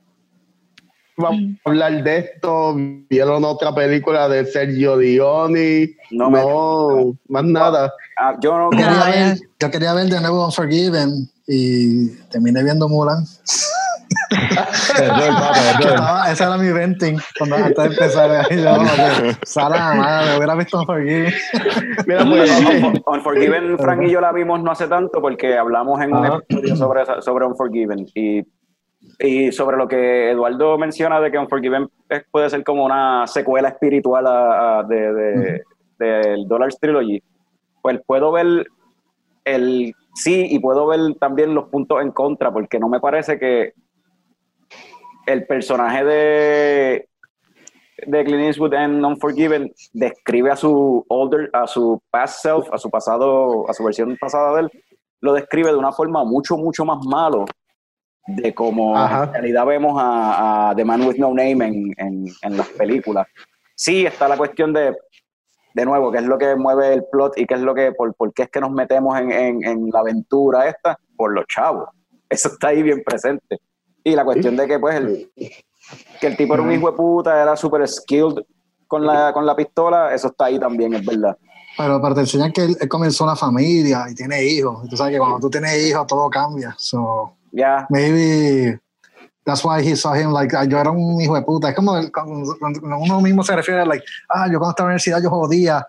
íbamos a hablar de esto, vieron otra película de Sergio Leone? No No, me- más nada. Ah, yo no, quería, ver, yo quería ver de nuevo Unforgiven y terminé viendo Mulan. Error, papá, Que error. estaba- ese era mi venting cuando antes de empezar. yo, Sala, madre, hubiera visto Unforgiven. Mira, pues, Un- Unforgiven, Frank y yo la vimos no hace tanto porque hablamos en un Ajá. episodio sobre, esa- sobre Unforgiven y, y sobre lo que Eduardo menciona de que Unforgiven puede ser como una secuela espiritual a- a- de, de- del Dollars Trilogy. Pues puedo ver el sí y puedo ver también los puntos en contra porque no me parece que el personaje de de Clint Eastwood en Unforgiven describe a su older, a su past self, a su pasado, a su versión pasada de él, lo describe de una forma mucho, mucho más malo de como Ajá. en realidad vemos a, a The Man with No Name en, en, en las películas. Sí, está la cuestión de, de nuevo, qué es lo que mueve el plot y qué es lo que, por, por qué es que nos metemos en, en, en la aventura esta, por los chavos. Eso está ahí bien presente. Y la cuestión de que, pues, el, que el tipo era un hijo de puta, era súper skilled con la, con la pistola, eso está ahí también, es verdad. Pero, pero te enseñan que él, él comenzó una familia y tiene hijos. Y tú sabes que cuando tú tienes hijos todo cambia. So, Ya, maybe that's why he saw him like, ah, yo era un hijo de puta. Es como el- uno mismo se refiere a like, ah, yo cuando estaba en la universidad yo jodía.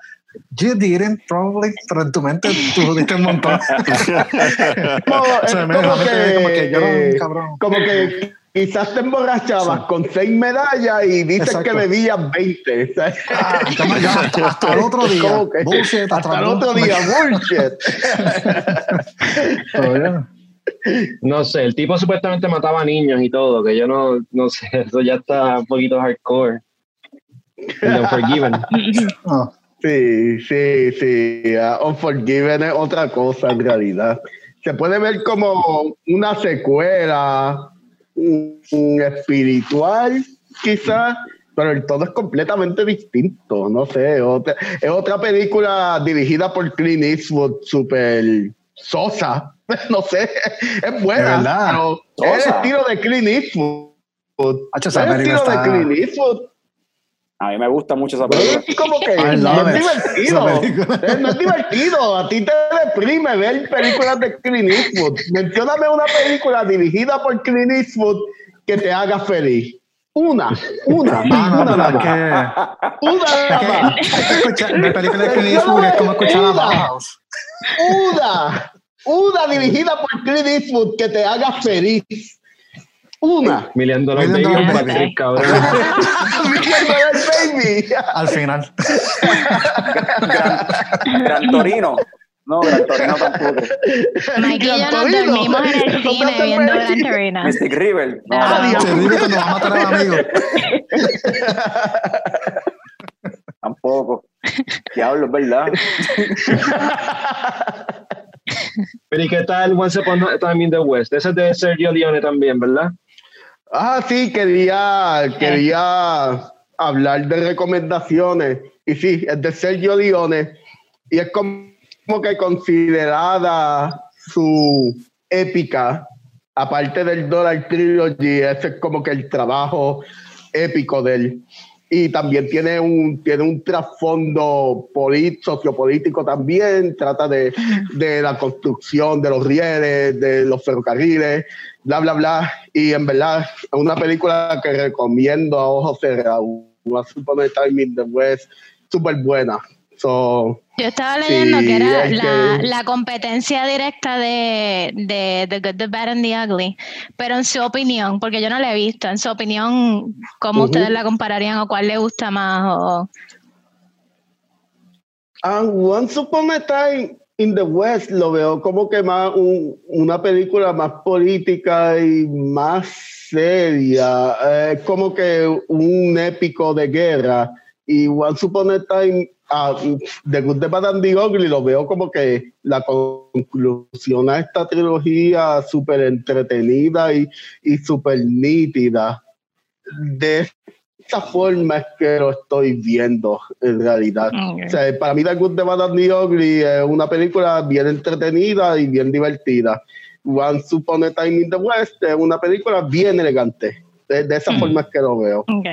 You didn't, probably, pero en tu mente tú jodiste un montón. No, O sea, me- como me- como que yo era un que, cabrón. como que quizás te emborrachabas con seis medallas y dices Exacto. que bebías 20. ¿sabes? Ah, ya- ya hasta, hasta el otro día. Que- Bullshit, hasta el otro día, bullshit. No sé, el tipo supuestamente mataba niños y todo, que yo no, no sé, eso ya está un poquito hardcore. El Unforgiven. No. Sí, sí, sí. ah, Unforgiven es otra cosa en realidad. Se puede ver como una secuela mm, espiritual, quizás, pero el todo es completamente distinto. No sé, es otra, es otra película dirigida por Clint Eastwood, súper sosa. No sé, es buena, pero es el estilo de Clint Eastwood. Es el estilo de Clint Eastwood. A mí me gusta mucho esa película. Es como que no es divertido. Película. No es divertido. A ti te deprime ver películas de Clint Eastwood. Mencióname una película dirigida por Clint Eastwood que te haga feliz. Una, una, Ah, no, una nada más. que, Una nada más. ver películas de Clint Eastwood es como escuchar a Bauhaus. Una, una dirigida por Clint Eastwood que te haga feliz. Una. Million Dollar Million Baby Dollar on Baby. Patrick, cabrón. Million Dollar Baby. Al final. Gran, Gran Torino. No, Gran Torino tampoco. Mike y yo nos dormimos en el cine viendo Gran Torino. Mystic River. No, Ah, Dios. Ríe cuando va a matar al amigo. tampoco. Diablo, es verdad. Pero ¿y qué tal Once Upon a Time in the West? Ese es de Sergio Leone también, ¿verdad? Ah, sí, quería, quería hablar de recomendaciones. Y sí, es de Sergio Leone. Y es como que considerada su épica, aparte del Dollar Trilogy, ese es como que el trabajo épico de él. Y también tiene un, tiene un trasfondo sociopolítico también, trata de, de la construcción de los rieles, de los ferrocarriles, bla, bla, bla. Y en verdad, es una película que recomiendo a ojos cerrados. Una Super in the West, súper buena, So, Yo estaba leyendo Sí, que era es la, que- la competencia directa de, de The Good, The Bad and the Ugly, pero en su opinión, porque yo no la he visto, en su opinión, ¿cómo ustedes la compararían o cuál le gusta más? O, And Once Upon a Time in the West lo veo como que más un- una película más política y más seria, eh, como que un épico de guerra. Y Once Upon a Time, ah, The Good, The Bad and the Ugly lo veo como que la conclusión a esta trilogía súper entretenida y, y súper nítida. De esa forma es que lo estoy viendo en realidad. O sea, para mí The Good, The Bad and the Ugly es una película bien entretenida y bien divertida. Once Upon a Time in the West es una película bien elegante. De, de esa forma es que lo veo. ok.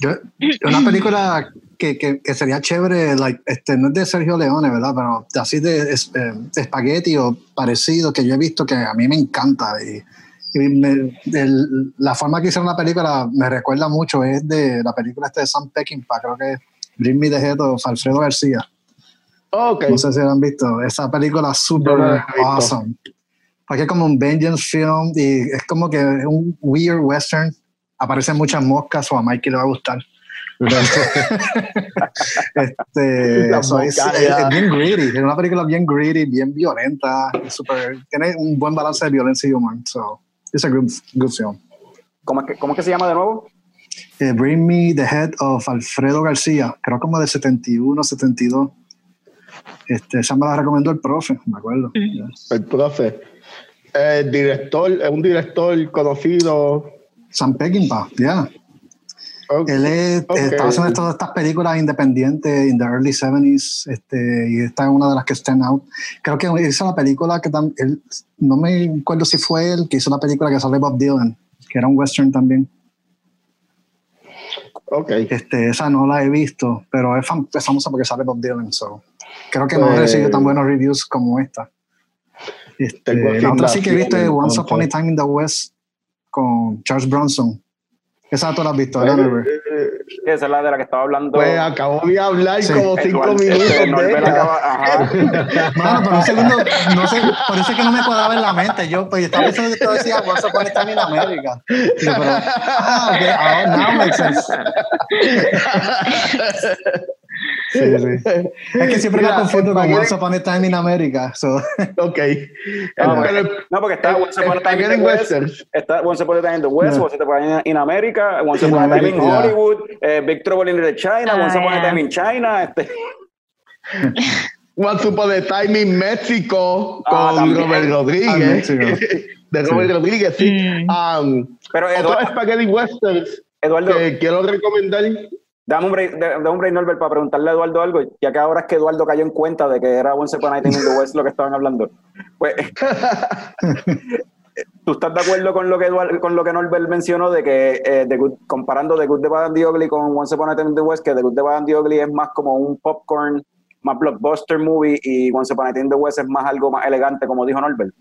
Yo, una película que, que, que sería chévere, like, este, no es de Sergio Leone, ¿verdad? Pero así de, es- eh, de espagueti o parecido que yo he visto que a mí me encanta. Y, y me- el- la forma que hicieron la película me recuerda mucho, es de la película esta de Sam Peckinpah, creo que es Bring Me the Head of Alfredo García. Ok. No sé si la han visto. Esa película super no awesome. Porque es como un vengeance film y es como que un weird western. Aparecen muchas moscas o a Mikey le va a gustar. Este, Las so es, es- es bien greedy. Es una película bien greedy, bien violenta. super- tiene un buen balance de violencia y humor. So, it's a good, good film. ¿Cómo es, que, ¿Cómo es que se llama de nuevo? Eh, Bring Me the Head of Alfredo García. Creo como del 71, 72. Este, esa me la recomendó el profe, me acuerdo. El profe. El director, es un director conocido. Sam Peckinpah, ya. Ok. Él es- Ok. estaba haciendo todas estas películas independientes en the early 70s este, y esta es una de las que stand out. Creo que hizo la película que tam- él, no me acuerdo si fue él que hizo la película que sale Bob Dylan, que era un western también. Ok. Este, esa no la he visto, pero es, fam- es famosa porque sale Bob Dylan. So. Creo que no Pues- recibió tan buenos reviews como esta. Este, la otra sí que he visto es Once Upon a Time in the West con Charles Bronson. Esa tú la. Esa es la de la que estaba hablando. Pues acabo de hablar Sí. como cinco Eduardo, minutos este, de Norbert ella. acaba- ajá. Mano, por un segundo, no sé, por eso es que no me cuadraba en la mente. Yo, pues, estaba pensando que tú decías Once Upon a Time in America. Y yo, pero, ah, ok, ahora now makes sense. Sí, sí. Es que siempre Mira, la confundo con Once Upon a Time in America. So. Ok. No, porque, no, porque está Once Upon a Time in the West, está Once Upon a Time in the West. Once Upon a Time in America, Once Upon a Time in. Hollywood, eh, Big Trouble in Little China, Ah, Once Upon a. Time in China. Este. Once Upon a Time in México Ah, con también. Robert Rodríguez. De Robert Rodríguez, sí. Mm. Um, Pero Eduardo, Spaghetti Westerns Eduardo que quiero recomendar. Dame un break, da- dame un break, Norbert, para preguntarle a Eduardo algo, ya que ahora es que Eduardo cayó en cuenta de que era Once Upon a Time in the West lo que estaban hablando. Pues, ¿tú estás de acuerdo con lo que Eduardo, con lo que Norbert mencionó de que eh, The Good- comparando The Good, The Bad and the Ugly con Once Upon a Time in the West, que The Good, The Bad and the Ugly es más como un popcorn, más blockbuster movie y Once Upon a Time in the West es más algo más elegante, como dijo Norbert?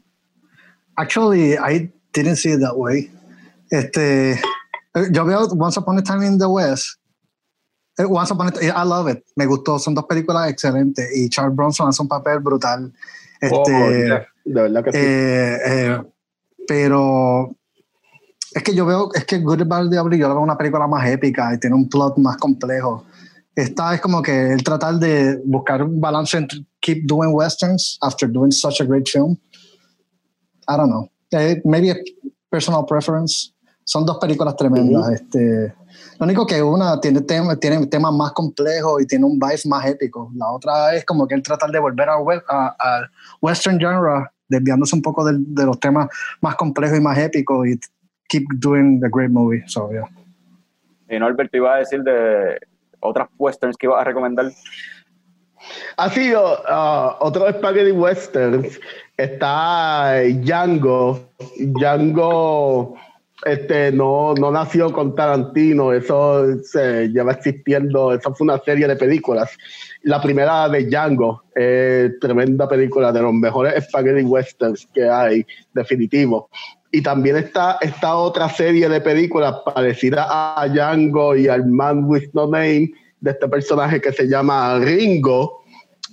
Actually, I didn't see it that way. Este, yo veo Once Upon a Time in the West. Eh, Once Upon a Time, I love it. Me gustó. Son dos películas excelentes. Y Charles Bronson hace un papel brutal. Este, Oh, yeah, de verdad que sí. eh, eh, pero es que yo veo, es que Good Bad Ugly, yo la veo una película más épica y tiene un plot más complejo. Esta es como que el tratar de buscar un balance entre keep doing westerns after doing such a great film. I don't know. Eh, maybe a personal preference. Son dos películas tremendas. este, lo único que una tiene, tem- tiene temas más complejos y tiene un vibe más épico. La otra es como que él tratar de volver we- a- western genre, desviándose un poco de, los temas más complejos y más épicos y keep doing the great movie. So, yeah. Y Norbert te iba a decir de otras westerns que ibas a recomendar. Ha sido ah, otro Spaghetti Westerns. Está Django. Django este, no, no nació con Tarantino. Eso se lleva existiendo. Eso fue una serie de películas. La primera de Django. eh, tremenda película de los mejores Spaghetti Westerns que hay, definitivo. Y también está esta otra serie de películas parecida a Django y al Man with No Name, de este personaje que se llama Ringo.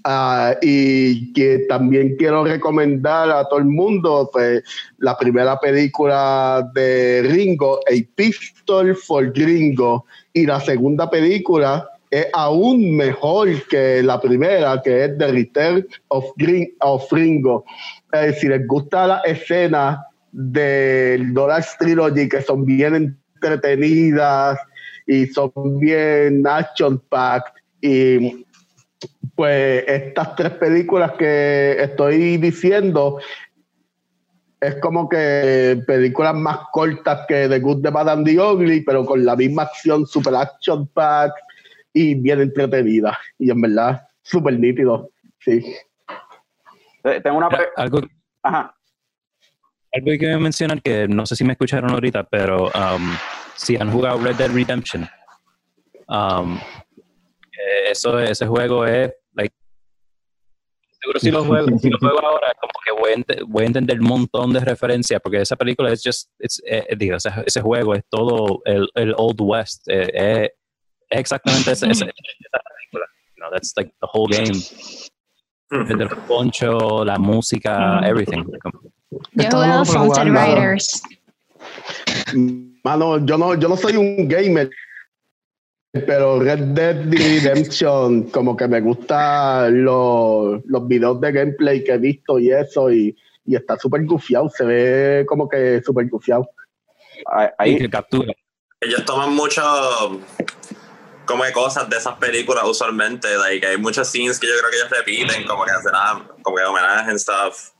Ah, y que también quiero recomendar a todo el mundo pues, la primera película de Ringo, A Pistol for Ringo, y la segunda película es aún mejor que la primera, que es The Return of, Gring- of Ringo. Eh, si les gusta la escena del Dollar Trilogy, que son bien entretenidas y son bien action packed, y pues estas tres películas que estoy diciendo es como que películas más cortas que The Good, The Bad and The Ugly, pero con la misma acción, super action pack y bien entretenida. Y en verdad, súper nítido. Sí. Eh, Tengo una. pre- Algo, Ajá. algo que quiero mencionar que no sé si me escucharon ahorita, pero um, si han jugado Red Dead Redemption, um, eh, eso, ese juego es, seguro si lo juego, si lo juego ahora, como que voy a, ente- voy a entender un montón de referencias, porque esa película es just, it's, eh, eh, digo, ese, ese juego es todo el, el Old West, eh, eh, es exactamente esa, esa, esa película, you know, that's like the whole game. Desde el poncho, la música, everything. Como- Yo he jugado Sunset. Riders. Mano, yo no, yo no soy un gamer, pero Red Dead Redemption, como que me gustan los, los videos de gameplay que he visto y eso, y, y está súper gufiado, se ve como que súper gufiado. Ahí- que captura. Ellos toman mucho como de cosas de esas películas usualmente. Like, hay muchos scenes que yo creo que ellos repiten, como que hacen ah, como que homenaje and stuff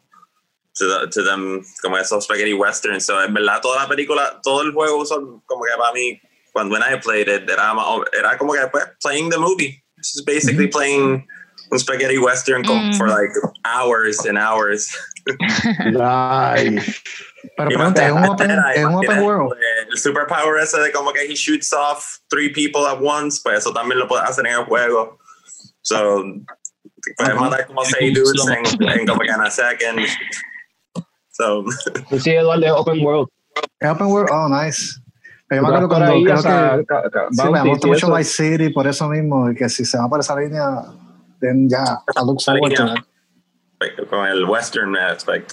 to, the- to them, como esos spaghetti westerns. So, en verdad, toda la película, todo el juego, usual- como que para mí, cuando when I played it, era, más- era como que playing the movie. This is basically playing un spaghetti western Mm. for like hours and hours. Nice. Pero pregunta, ¿es un open, tiene- es un open world? El superpower ese de como que he shoots off three people at once, pues eso también lo puedes hacer en el juego. So, puedes Ajá. matar como seis dudes en, en como que en a second. So, Sí, Eduardo, es Open World. Open world? Oh, nice. Pero yo me acuerdo cuando ahí, creo o sea, que... Sí, me gusta mucho. Vice City por eso mismo, y que si se va por esa línea, then ya, I look con el western aspect.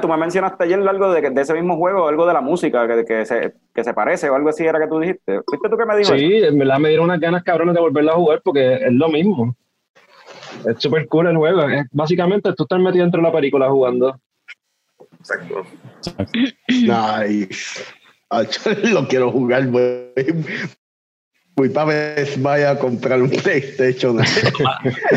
tú me mencionaste ayer algo de, que- de ese mismo juego, algo de la música que, que, se, que se parece o algo así era que tú dijiste. ¿Fuiste tú que me dijo eso? Sí, en verdad me dieron unas ganas cabrones de volverla a jugar porque es lo mismo. Es súper cool el juego. Es- básicamente tú estás metido dentro de la película jugando. Exacto. Nice. Ah, lo quiero jugar, voy, voy para ver, vaya a comprar un PlayStation.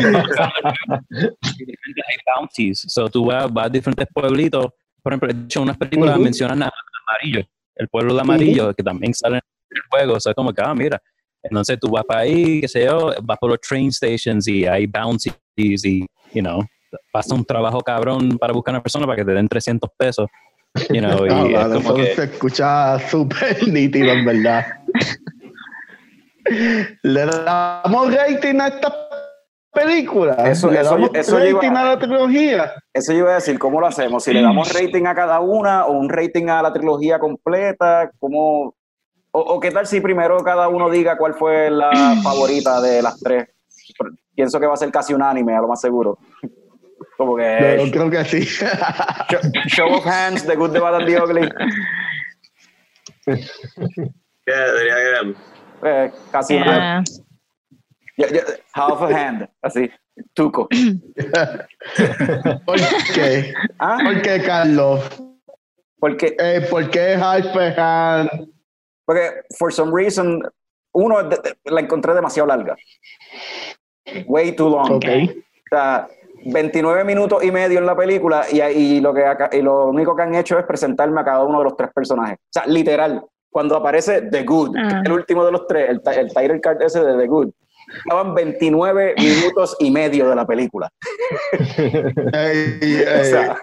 hay bounties. So tú vas, vas a diferentes pueblitos. Por ejemplo, de hecho, unas películas Ujú. mencionan a Amarillo, el pueblo de Amarillo, que también sale en el juego. O sea, como que, ah, mira. Entonces tú vas para ahí, qué sé yo, vas por los train stations y hay bounties y, you know, pasa un trabajo cabrón para buscar a una persona para que te den 300 pesos. You know, y Ah, es como que, se escucha súper nítido, en verdad. Le damos rating a esta película. Eso- Le eso- damos eso rating iba- a la trilogía. Eso yo iba a decir, ¿cómo lo hacemos? Si le damos rating a cada una o un rating a la trilogía completa, ¿cómo? O, o qué tal si primero cada uno diga cuál fue la favorita de las tres? Pienso que va a ser casi unánime, a lo más seguro. Como que Yo creo que sí. show, show of hands, The Good, The Bad and The Ugly. Yeah, diría que Eh, casi una- Yeah. ya- ya- half a hand, así, tuco. ¿Por qué? ¿Ah? ¿Por qué, Carlos? Porque Eh, ¿Por qué Halfehan? Porque, for some reason, uno, de- de- la encontré demasiado larga. Way too long. Ok. O sea, 29 minutos y medio en la película y, y lo que y lo único que han hecho es presentarme a cada uno de los tres personajes. O sea, literal, cuando aparece The Good, que es Ah. el último de los tres, el, el title card ese de The Good, estaban 29 minutos y medio de la película. O sea,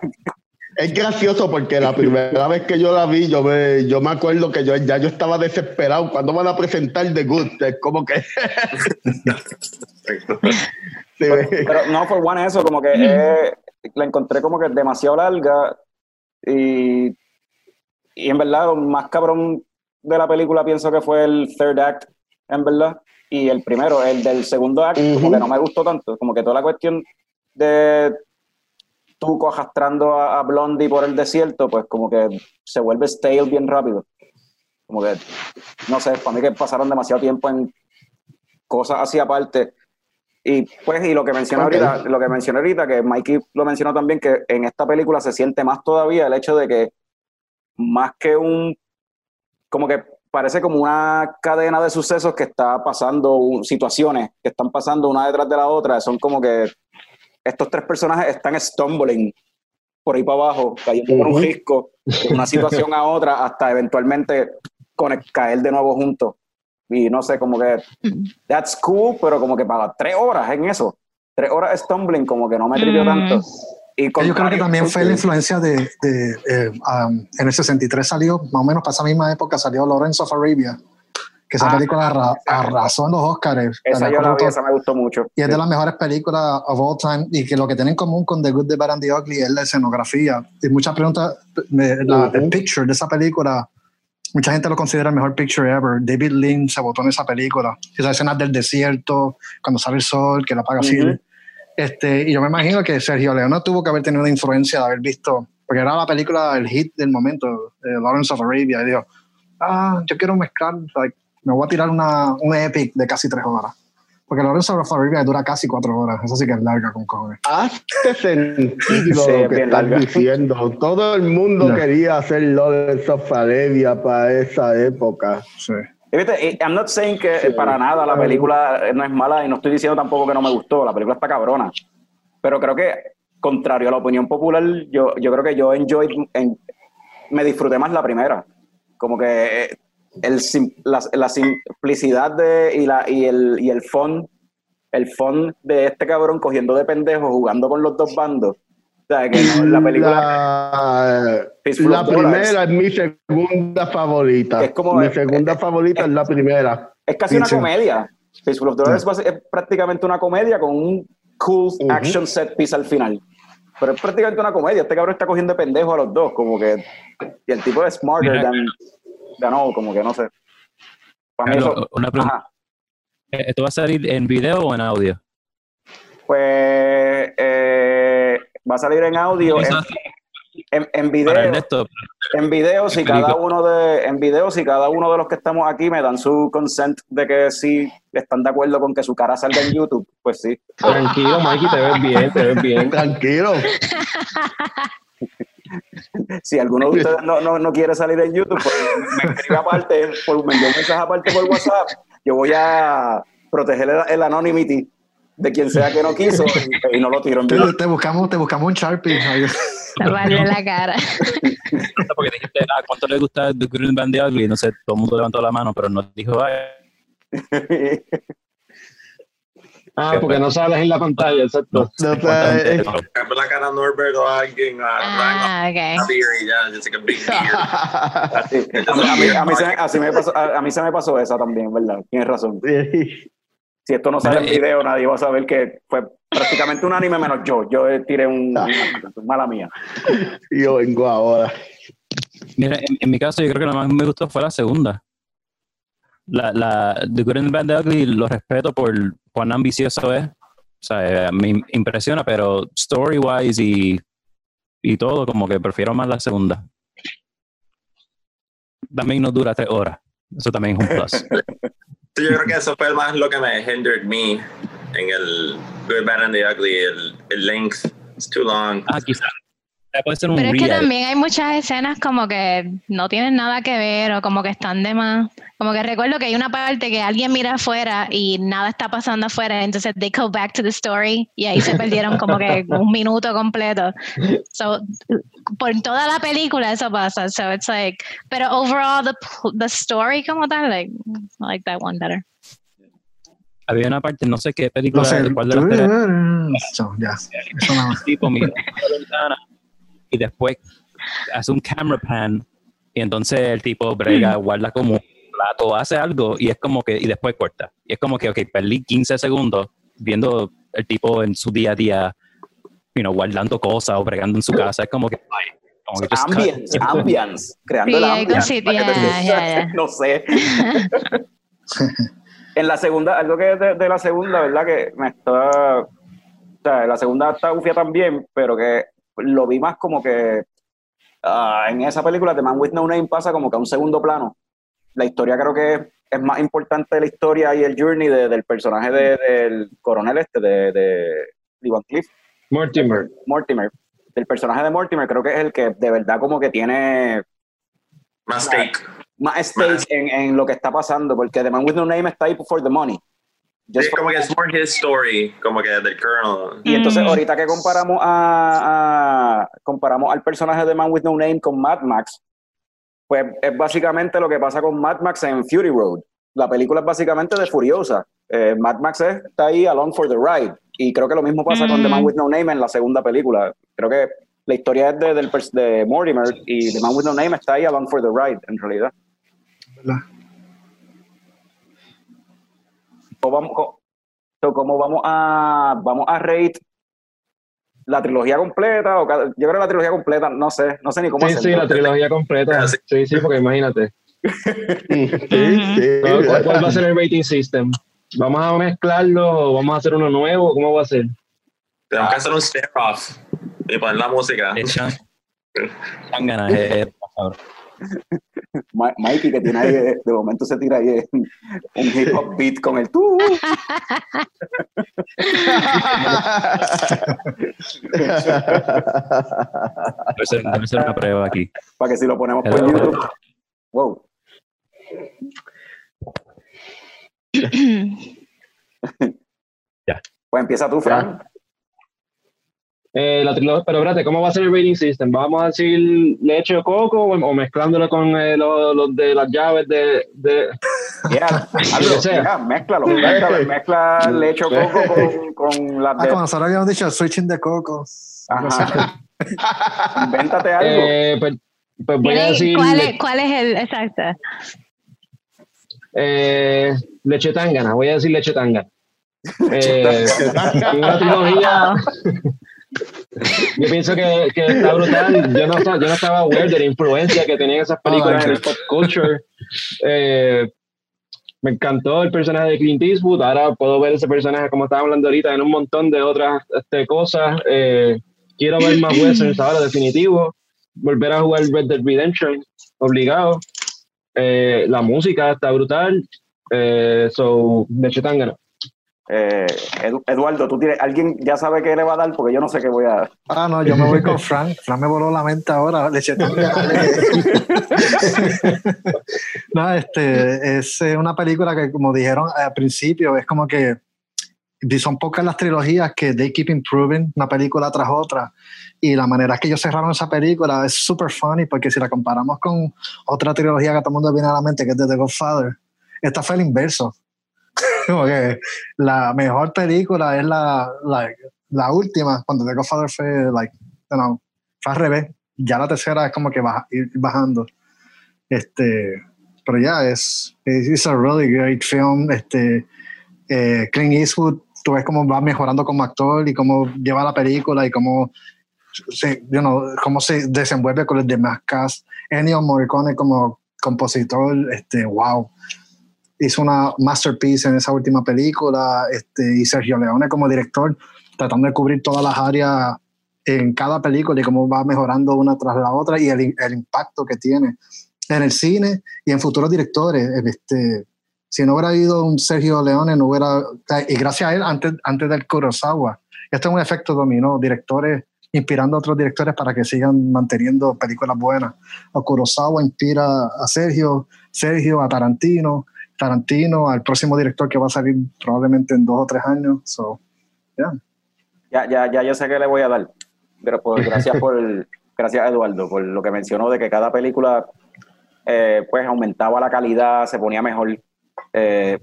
es gracioso porque la primera vez que yo la vi, yo me, yo me acuerdo que yo ya yo estaba desesperado. ¿Cuándo van a presentar The Good? Es como que. Sí, pero no, for one, eso, como que eh, la encontré como que demasiado larga y, y en verdad lo más cabrón de la película pienso que fue el third act, en verdad. y el primero, el del segundo acto, como que no me gustó tanto. Como que toda la cuestión de Tuco arrastrando a, a Blondie por el desierto, pues como que se vuelve stale bien rápido. Como que, no sé, para mí que pasaron demasiado tiempo en cosas así aparte. Y pues, y lo que mencioné Ok. ahorita, lo que mencioné ahorita, que Mikey lo mencionó también, que en esta película se siente más todavía el hecho de que más que un, como que parece como una cadena de sucesos que está pasando, situaciones que están pasando una detrás de la otra, son como que estos tres personajes están stumbling por ahí para abajo, cayendo por un risco de una situación a otra hasta eventualmente caer de nuevo juntos. Y no sé, como que that's cool, pero como que para tres horas en eso, tres horas stumbling, como que no me trivió Mm. tanto. Y Yo creo que también fue la influencia de, de, eh, um, en el 63 salió, más o menos para esa misma época salió Lawrence of Arabia, que esa Ah, película arra- arrasó en los Oscars. Esa yo la vi, esa me gustó mucho. Y es de las mejores películas of all time y que lo que tiene en común con The Good, The Bad and The Ugly es la escenografía. Y muchas preguntas, me- la, el picture de esa película, mucha gente lo considera el mejor picture ever. David Lynn se votó en esa película. Esas escenas del desierto, cuando sale el sol, que la apaga así. Ujú. Este, y yo me imagino que Sergio Leone tuvo que haber tenido una influencia de haber visto, porque era la película, el hit del momento, eh, Lawrence of Arabia, y dijo, ah, yo quiero mezclar, like, me voy a tirar una, un epic de casi tres horas. Porque Lawrence of Arabia dura casi cuatro horas, eso sí que es larga con cojones. Hace sentido Sí, lo que estás larga. diciendo. Todo el mundo quería hacer Lawrence of Arabia para esa época. Sí. Y viste, y I'm not saying que Sí. para nada la película no es mala y no estoy diciendo tampoco que no me gustó, la película está cabrona. Pero creo que, contrario a la opinión popular, yo, yo creo que yo enjoy, en- me disfruté más la primera. Como que eh, el, sim- la, la simplicidad de, y, la, y, el, y el fun, el fun de este cabrón cogiendo de pendejo, jugando con los dos bandos. O sea, que no, la película... La, la primera es mi segunda favorita. Es como- mi segunda favorita es la primera. Es casi una comedia. Fistful of Dollars es, es prácticamente una comedia con un cool Ujú. action set piece al final. Pero es prácticamente una comedia. Este cabrón está cogiendo de pendejo a los dos, como que. Y el tipo es smarter Mira. than. Ganó, como que no sé. Para mí Carlos, eso- una pregunta. ajá. Eh, ¿Esto va a salir en video o en audio? Pues. eh, va a salir en audio. En, video. En video, si cada uno de, en video, si cada uno de los que estamos aquí me dan su consent de que sí están de acuerdo con que su cara salga en YouTube, pues sí. Tranquilo, Mikey, te ves bien, te ves bien. Tranquilo. Si alguno de ustedes no, no, no quiere salir en YouTube, pues me escribe aparte, por, me envía un mensaje aparte por WhatsApp, yo voy a proteger el, el anonymity de quien sea que no quiso y, y no lo tiro en Te, video. te buscamos, te buscamos un Sharpie. Taparle la cara. porque dijiste, ah, ¿cuánto le gusta The Good and Bad and the Ugly? No sé, todo el mundo levantó la mano, pero no dijo, ay, Ah, porque no sales en la pantalla, exacto. No ¿cuánta gente- eh, Cambia la cara a Norbert o a alguien, a Ah, Frank, a y ya, big mí, se, me- pasó, a, a mí se me pasó esa también, ¿verdad? Tienes razón. Si esto no sale en eh, video, nadie va a saber que fue prácticamente un anime menos yo. Yo eh, tiré un, una mala mía. Yo vengo ahora. Mira, en, en mi caso, yo creo que lo más me gustó fue la segunda. La, la The Good and the Bad the Ugly lo respeto por cuán ambicioso es. O sea, eh, me impresiona, pero story-wise y, y todo, como que prefiero más la segunda. También no dura tres horas. Eso también es un plus. Sí, yo creo que eso fue más lo que me hindered me en el Good, Bad and the Ugly, el, el length. It's too long. ah, quizás puede ser un Pero es que también hay muchas escenas como que no tienen nada que ver o como que están de más. Como que recuerdo que hay una parte que alguien mira afuera y nada está pasando afuera, entonces they go back to the story y ahí se perdieron como que un minuto completo. So, por toda la película eso pasa. So it's like, pero overall the, the story como tal, like, I like that one better. Había una parte, no sé qué película, No sé. cuál de las tres, So, ya. Eso nada más. tipo mira y después hace un camera pan y entonces el tipo brega, guarda como un plato, hace algo y es como que, y después corta. Y es como que, ok, perdí 15 segundos viendo el tipo en su día a día, you know, guardando cosas o bregando en su casa. Es como que, ay, como que. Ambience, ambience, creando Sí, el ambience. cositas, para que te- ya, ya. No sé. En la segunda, algo que de, de la segunda, ¿verdad? Que me está. O sea, la segunda está gufia también, pero que lo vi más como que. ah, en esa película, The Man with No Name pasa como que a un segundo plano. La historia creo que es más importante la historia y el journey de- del personaje de- del coronel este, de, de Lee Van Cleef. Mortimer. Mortimer. El personaje de Mortimer creo que es el que de verdad como que tiene Más stake. más stake en, en lo que está pasando, porque The Man with No Name está ahí for the money. Sí, como que es more his story, como que del Colonel. Y entonces Mm. ahorita que comparamos a, a- comparamos al personaje de Man with No Name con Mad Max, pues es básicamente lo que pasa con Mad Max en Fury Road. La película es básicamente de Furiosa. Eh, Mad Max es- está ahí along for the ride. Y creo que lo mismo pasa con The Man Mm. with No Name en la segunda película. Creo que la historia es de, del de Mortimer y The Man with No Name está ahí along for the ride, en realidad. ¿verdad? ¿Cómo vamos, so, vamos a vamos a rate la trilogía completa o cada- yo creo que la trilogía completa no sé no sé ni cómo Sí, sí, hacerlo. la trilogía completa. Ah, sí. Sí, sí, porque imagínate. Sí, sí. ¿Cuál, va a ser el rating system? ¿Vamos a mezclarlo o vamos a hacer uno nuevo? ¿Cómo va a ser? Tenemos que hacer un stare-off y poner la música. Ganas. eh, eh, por favor. Mikey que tiene ahí de momento se tira ahí un hip hop beat con el tú Debe ser, debe ser una prueba aquí. para que si lo ponemos por. YouTube wow Ya. pues empieza tú Fran Eh, la trilogía, pero espérate, ¿cómo va a ser el rating system? ¿Vamos a decir leche o coco o, o mezclándolo con eh, los los de las llaves de... de... Yeah, que sea. yeah, mézclalo, mézclalo, mezcla leche o coco con, con las Ah, de como nosotros habíamos dicho, switching de coco. Ajá. invéntate algo Eh, pues, pues voy a ¿Tiene- decir ¿Cuál, es, ¿Cuál es el exacto? eh, leche tangana, voy a decir leche tangana. Eh, una trilogía. Yo pienso que, que está brutal. Yo no, estaba- yo no estaba aware de la influencia que tenían esas películas en el pop culture. Eh, me encantó el personaje de Clint Eastwood. Ahora puedo ver ese personaje, como estaba hablando ahorita, en un montón de otras este, cosas. Eh, quiero ver más westerns ahora, definitivo. Volver a jugar Red Dead Redemption, obligado. Eh, la música está brutal. Eh, so, leche tangana. Eh, Edu- Eduardo, tú tienes, alguien ya sabe qué le va a dar porque yo no sé qué voy a. Ah, no, yo me voy con Frank. Frank me voló la mente ahora. Leche no, este, es eh, una película que, como dijeron al principio, es como que son pocas las trilogías que they keep improving una película tras otra. Y la manera que ellos cerraron esa película es super funny porque si la comparamos con otra trilogía que todo el mundo viene a la mente, que es de The Godfather, esta fue el inverso. como que la mejor película es la, like, la última, cuando The Godfather fue, like, you know, fue al revés. Ya la tercera es como que baja, ir bajando. Este, pero ya es, es a really great film. Este, eh, Clint Eastwood, tú ves cómo va mejorando como actor y cómo lleva la película y cómo se, you know, cómo se desenvuelve con el demás cast. Ennio Morricone como compositor, este, wow. Hizo una masterpiece en esa última película este, y Sergio Leone como director, tratando de cubrir todas las áreas en cada película y cómo va mejorando una tras la otra y el, el impacto que tiene en el cine y en futuros directores. Este, si no hubiera habido un Sergio Leone, no hubiera. Y gracias a él, antes, antes del Kurosawa. Esto es un efecto dominó, directores inspirando a otros directores para que sigan manteniendo películas buenas. O Kurosawa inspira a Sergio, Sergio a Tarantino, Tarantino al próximo director que va a salir probablemente en dos o tres años. So, yeah. Ya, ya, ya yo sé qué le voy a dar. Pero por, gracias por gracias Eduardo por lo que mencionó de que cada película eh, pues aumentaba la calidad, se ponía mejor. Eh,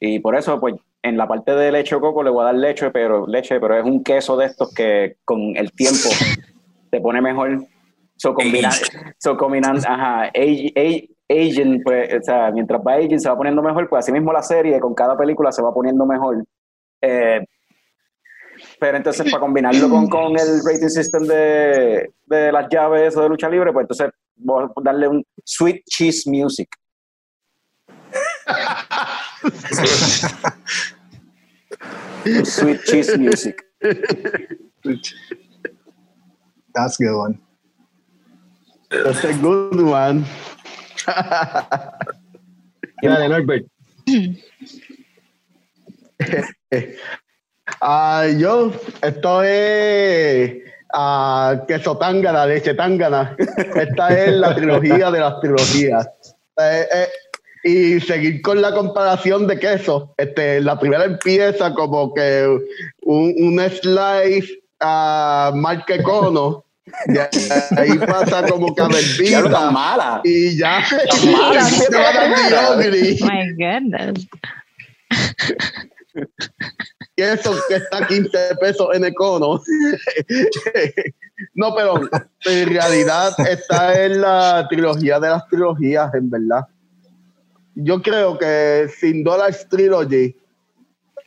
y por eso, pues, en la parte de leche o coco le voy a dar leche, pero leche, pero es un queso de estos que con el tiempo se pone mejor. So combinan, so combinan, ajá, age- age- aging, pues, o sea, mientras va aging se va poniendo mejor, pues así mismo la serie con cada película se va poniendo mejor. Eh, pero entonces para combinarlo con, con el rating system de, de las llaves o de lucha libre, pues entonces voy a darle un sweet cheese music. Sweet cheese music. That's a good one. That's a good one. Dale, Norbert. Ah, yo, esto es ah, queso tángana, leche tángana. Esta es la trilogía de las trilogías. Eh, eh, y seguir con la comparación de queso. Este, la primera empieza como que un, slice a marca cono. De ahí pasa como Ya tan mala. y ya. mala, y se va dando yogurt. My goodness. y eso que está a 15 pesos en Econo. no, pero en realidad está en la trilogía de las trilogías, en verdad. Yo creo que sin Dollars Trilogy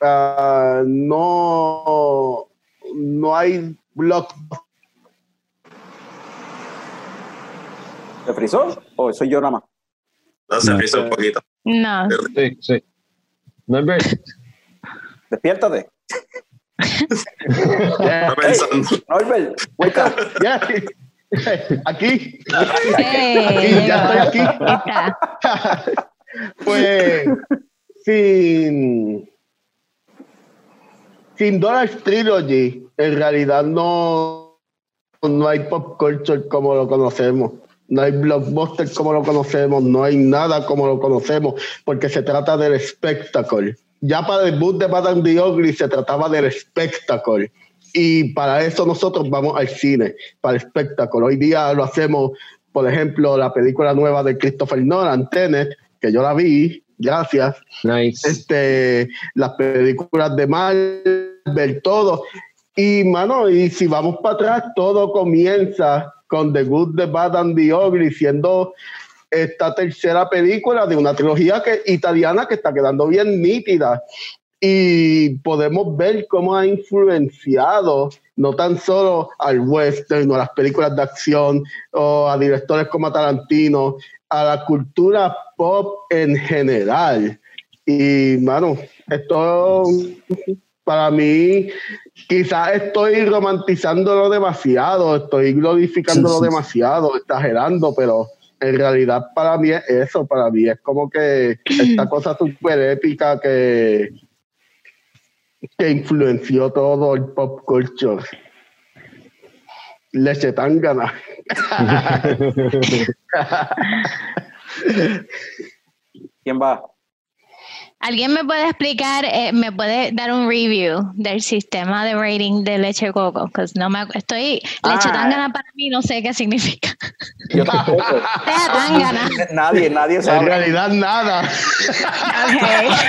ah, no, no hay block. ¿Se frizó? ¿O soy yo nada más? No, se frizó un poquito. No. Sí, sí. Norbert. Despiértate. Está pensando. Norbert, wake up. Ya. Aquí. Hey, Aquí, ya estoy aquí. Pues sin sin Dollars Trilogy, en realidad no, no hay pop culture como lo conocemos. No hay blockbuster como lo conocemos, no hay nada como lo conocemos, porque se trata del espectáculo. Ya para el boot de Madame Ugly se trataba del espectáculo. Y para eso nosotros vamos al cine, para el espectáculo. Hoy día lo hacemos, por ejemplo, la película nueva de Christopher Nolan, Tenet, que yo la vi, gracias Nice. este, las películas de Marvel, todo. Y, mano, y si vamos para atrás, todo comienza con The Good, The Bad and The Ugly, siendo esta tercera película de una trilogía que, italiana que está quedando bien nítida. Y podemos ver cómo ha influenciado no tan solo al western o a las películas de acción o a directores como Tarantino, a la cultura pop en general. Y, mano, esto para mí, quizás estoy romantizándolo demasiado, estoy glorificándolo Sí, sí, sí. demasiado, exagerando, pero en realidad para mí es eso, para mí es como que esta cosa súper épica que, que influenció todo el pop culture. Leche tangana. ¿Quién va? ¿Alguien me puede explicar, eh, me puede dar un review del sistema de rating de leche coco? Because no me, estoy, leche Ah. tangana para mí no sé qué significa. Yo tampoco. Sea tangana. Nadie, nadie En sabe. realidad nada. Okay.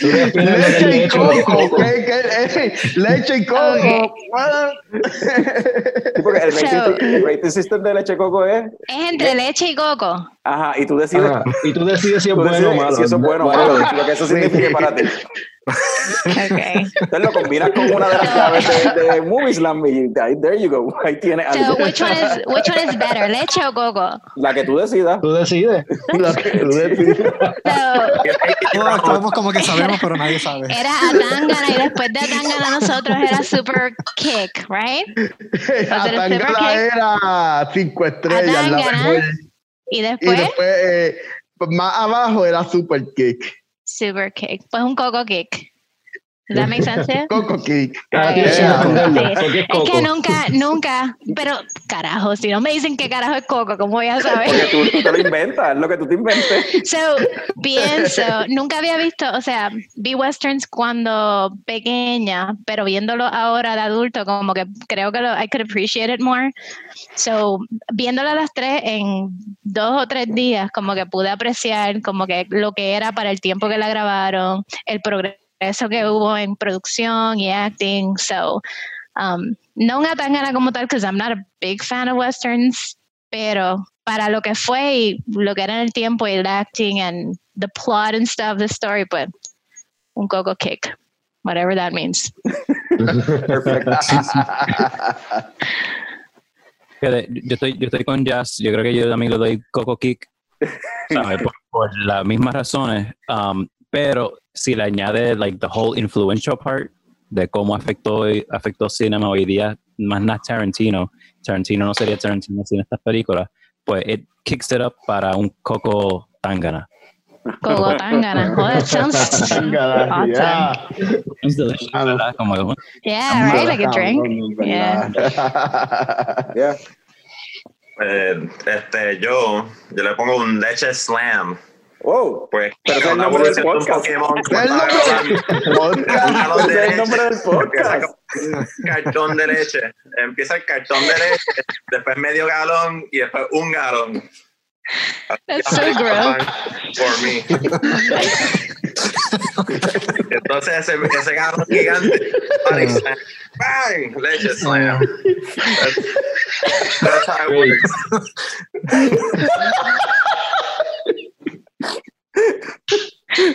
Leche y leche, coco. ¿qué- qué- eh, Leche y coco. Ah. Sí, porque el rating, So- el rating system de leche coco es. Es entre leche y coco. Ajá, y tú decides. Ajá. Y tú decides si es bueno o decides malo. Si eso es bueno lo que eso significa para ti. Okay. Entonces lo combinas con una de las llaves de, de Movies Land y ahí, there you go. Ahí tienes So, algo. which one is which one is better, leche o coco? La que tú decidas. Tú decides. Lo que tú decides. So, Todos estamos como que sabemos, pero nadie sabe. era Atangana y después de Atangana nosotros era Super Kick, right? Atangana era cinco estrellas. la Atangana. mejor. Y Y después después, eh, más abajo era Super Kick. Super Kick. Pues un Coco Kick. Does that make sense? Coco. Ah, Yeah. Sí. porque es Es que nunca, nunca, pero carajo, si no me dicen qué carajo es coco, ¿cómo voy a Porque saber? tú, tú te lo inventas, es lo que tú te inventes. So, pienso, nunca había visto, o sea, vi westerns cuando pequeña, pero viéndolo ahora de adulto, como que creo que lo, I could appreciate it more. So, viéndolo a las tres en dos o tres días, como que pude apreciar como que lo que era para el tiempo que la grabaron, el progreso que hubo en producción y acting. So, um, no una tangana como tal, because I'm not a big fan of westerns, pero para lo que fue y lo que era en el tiempo y el acting and the plot and stuff, the story, pues un coco kick, whatever that means. Perfecto. Yo estoy, yo estoy con Jazz. Yo creo que yo también le doy Coco Kick. ¿sabes? Por, por las mismas razones. um, pero si le añade like the whole influential part de cómo afectó afectó cinema hoy día, más nada Tarantino, Tarantino no sería Tarantino sin estas películas, pues it kicks it up para un Coco Tangana. Coco Tangana. Oh, that sounds awesome. yeah. It's delicious, Ah, no. ¿verdad? Como- Yeah, right? Like a drink. Yeah. Yeah. Eh, este, yo, yo le pongo un leche slam. Wow. Pues, Pero es el nombre del podcast. Es el leche. nombre del podcast. cartón de leche. Empieza el cartón de leche, después medio galón y después un galón. That's so gross. For me. Entonces ese, ese galón gigante, bang, leche slam. That's, that's how it works. Good.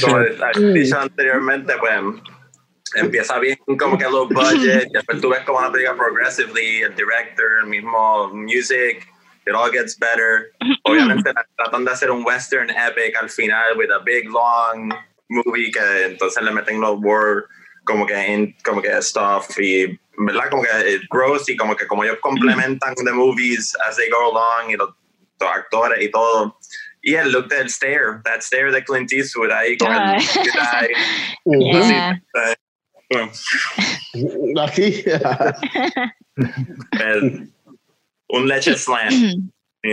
Como dicho anteriormente, pues empieza bien como que low budget, después tú ves como una película progressively, el director, el mismo music, it all gets better. Obviamente tratan de hacer un western epic al final with a big long movie que entonces le meten los war como que in, como que stuff y verdad como que it grows y como que como ellos complementan the movies as they go along y los, los actores y todo y el look del stare that stare de Clint Eastwood ahí con el Ay. ahí, Yeah. eh, bueno, Así. el- un leche slam.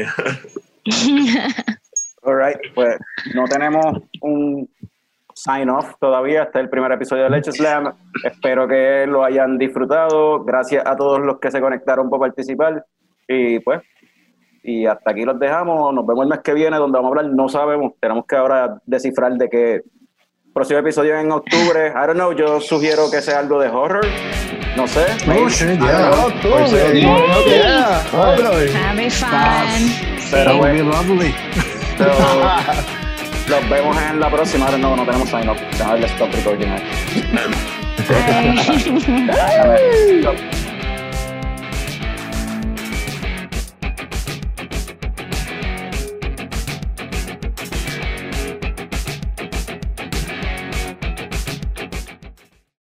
All right, pues no tenemos un sign off todavía. Este es el primer episodio de Leche Slam. Espero que lo hayan disfrutado. Gracias a todos los que se conectaron por participar. Y pues, y hasta aquí los dejamos. Nos vemos el mes que viene, donde vamos a hablar. No sabemos, tenemos que ahora descifrar de qué. Próximo episodio en octubre. I don't know, yo sugiero que sea algo de horror. No sé. Oh, shit, yeah. Oh, Yay. yeah. Be fun. Pero bueno, lovely. so, los vemos en la próxima. Ahora no, no tenemos sign off. Déjame darle stop recording. ahí.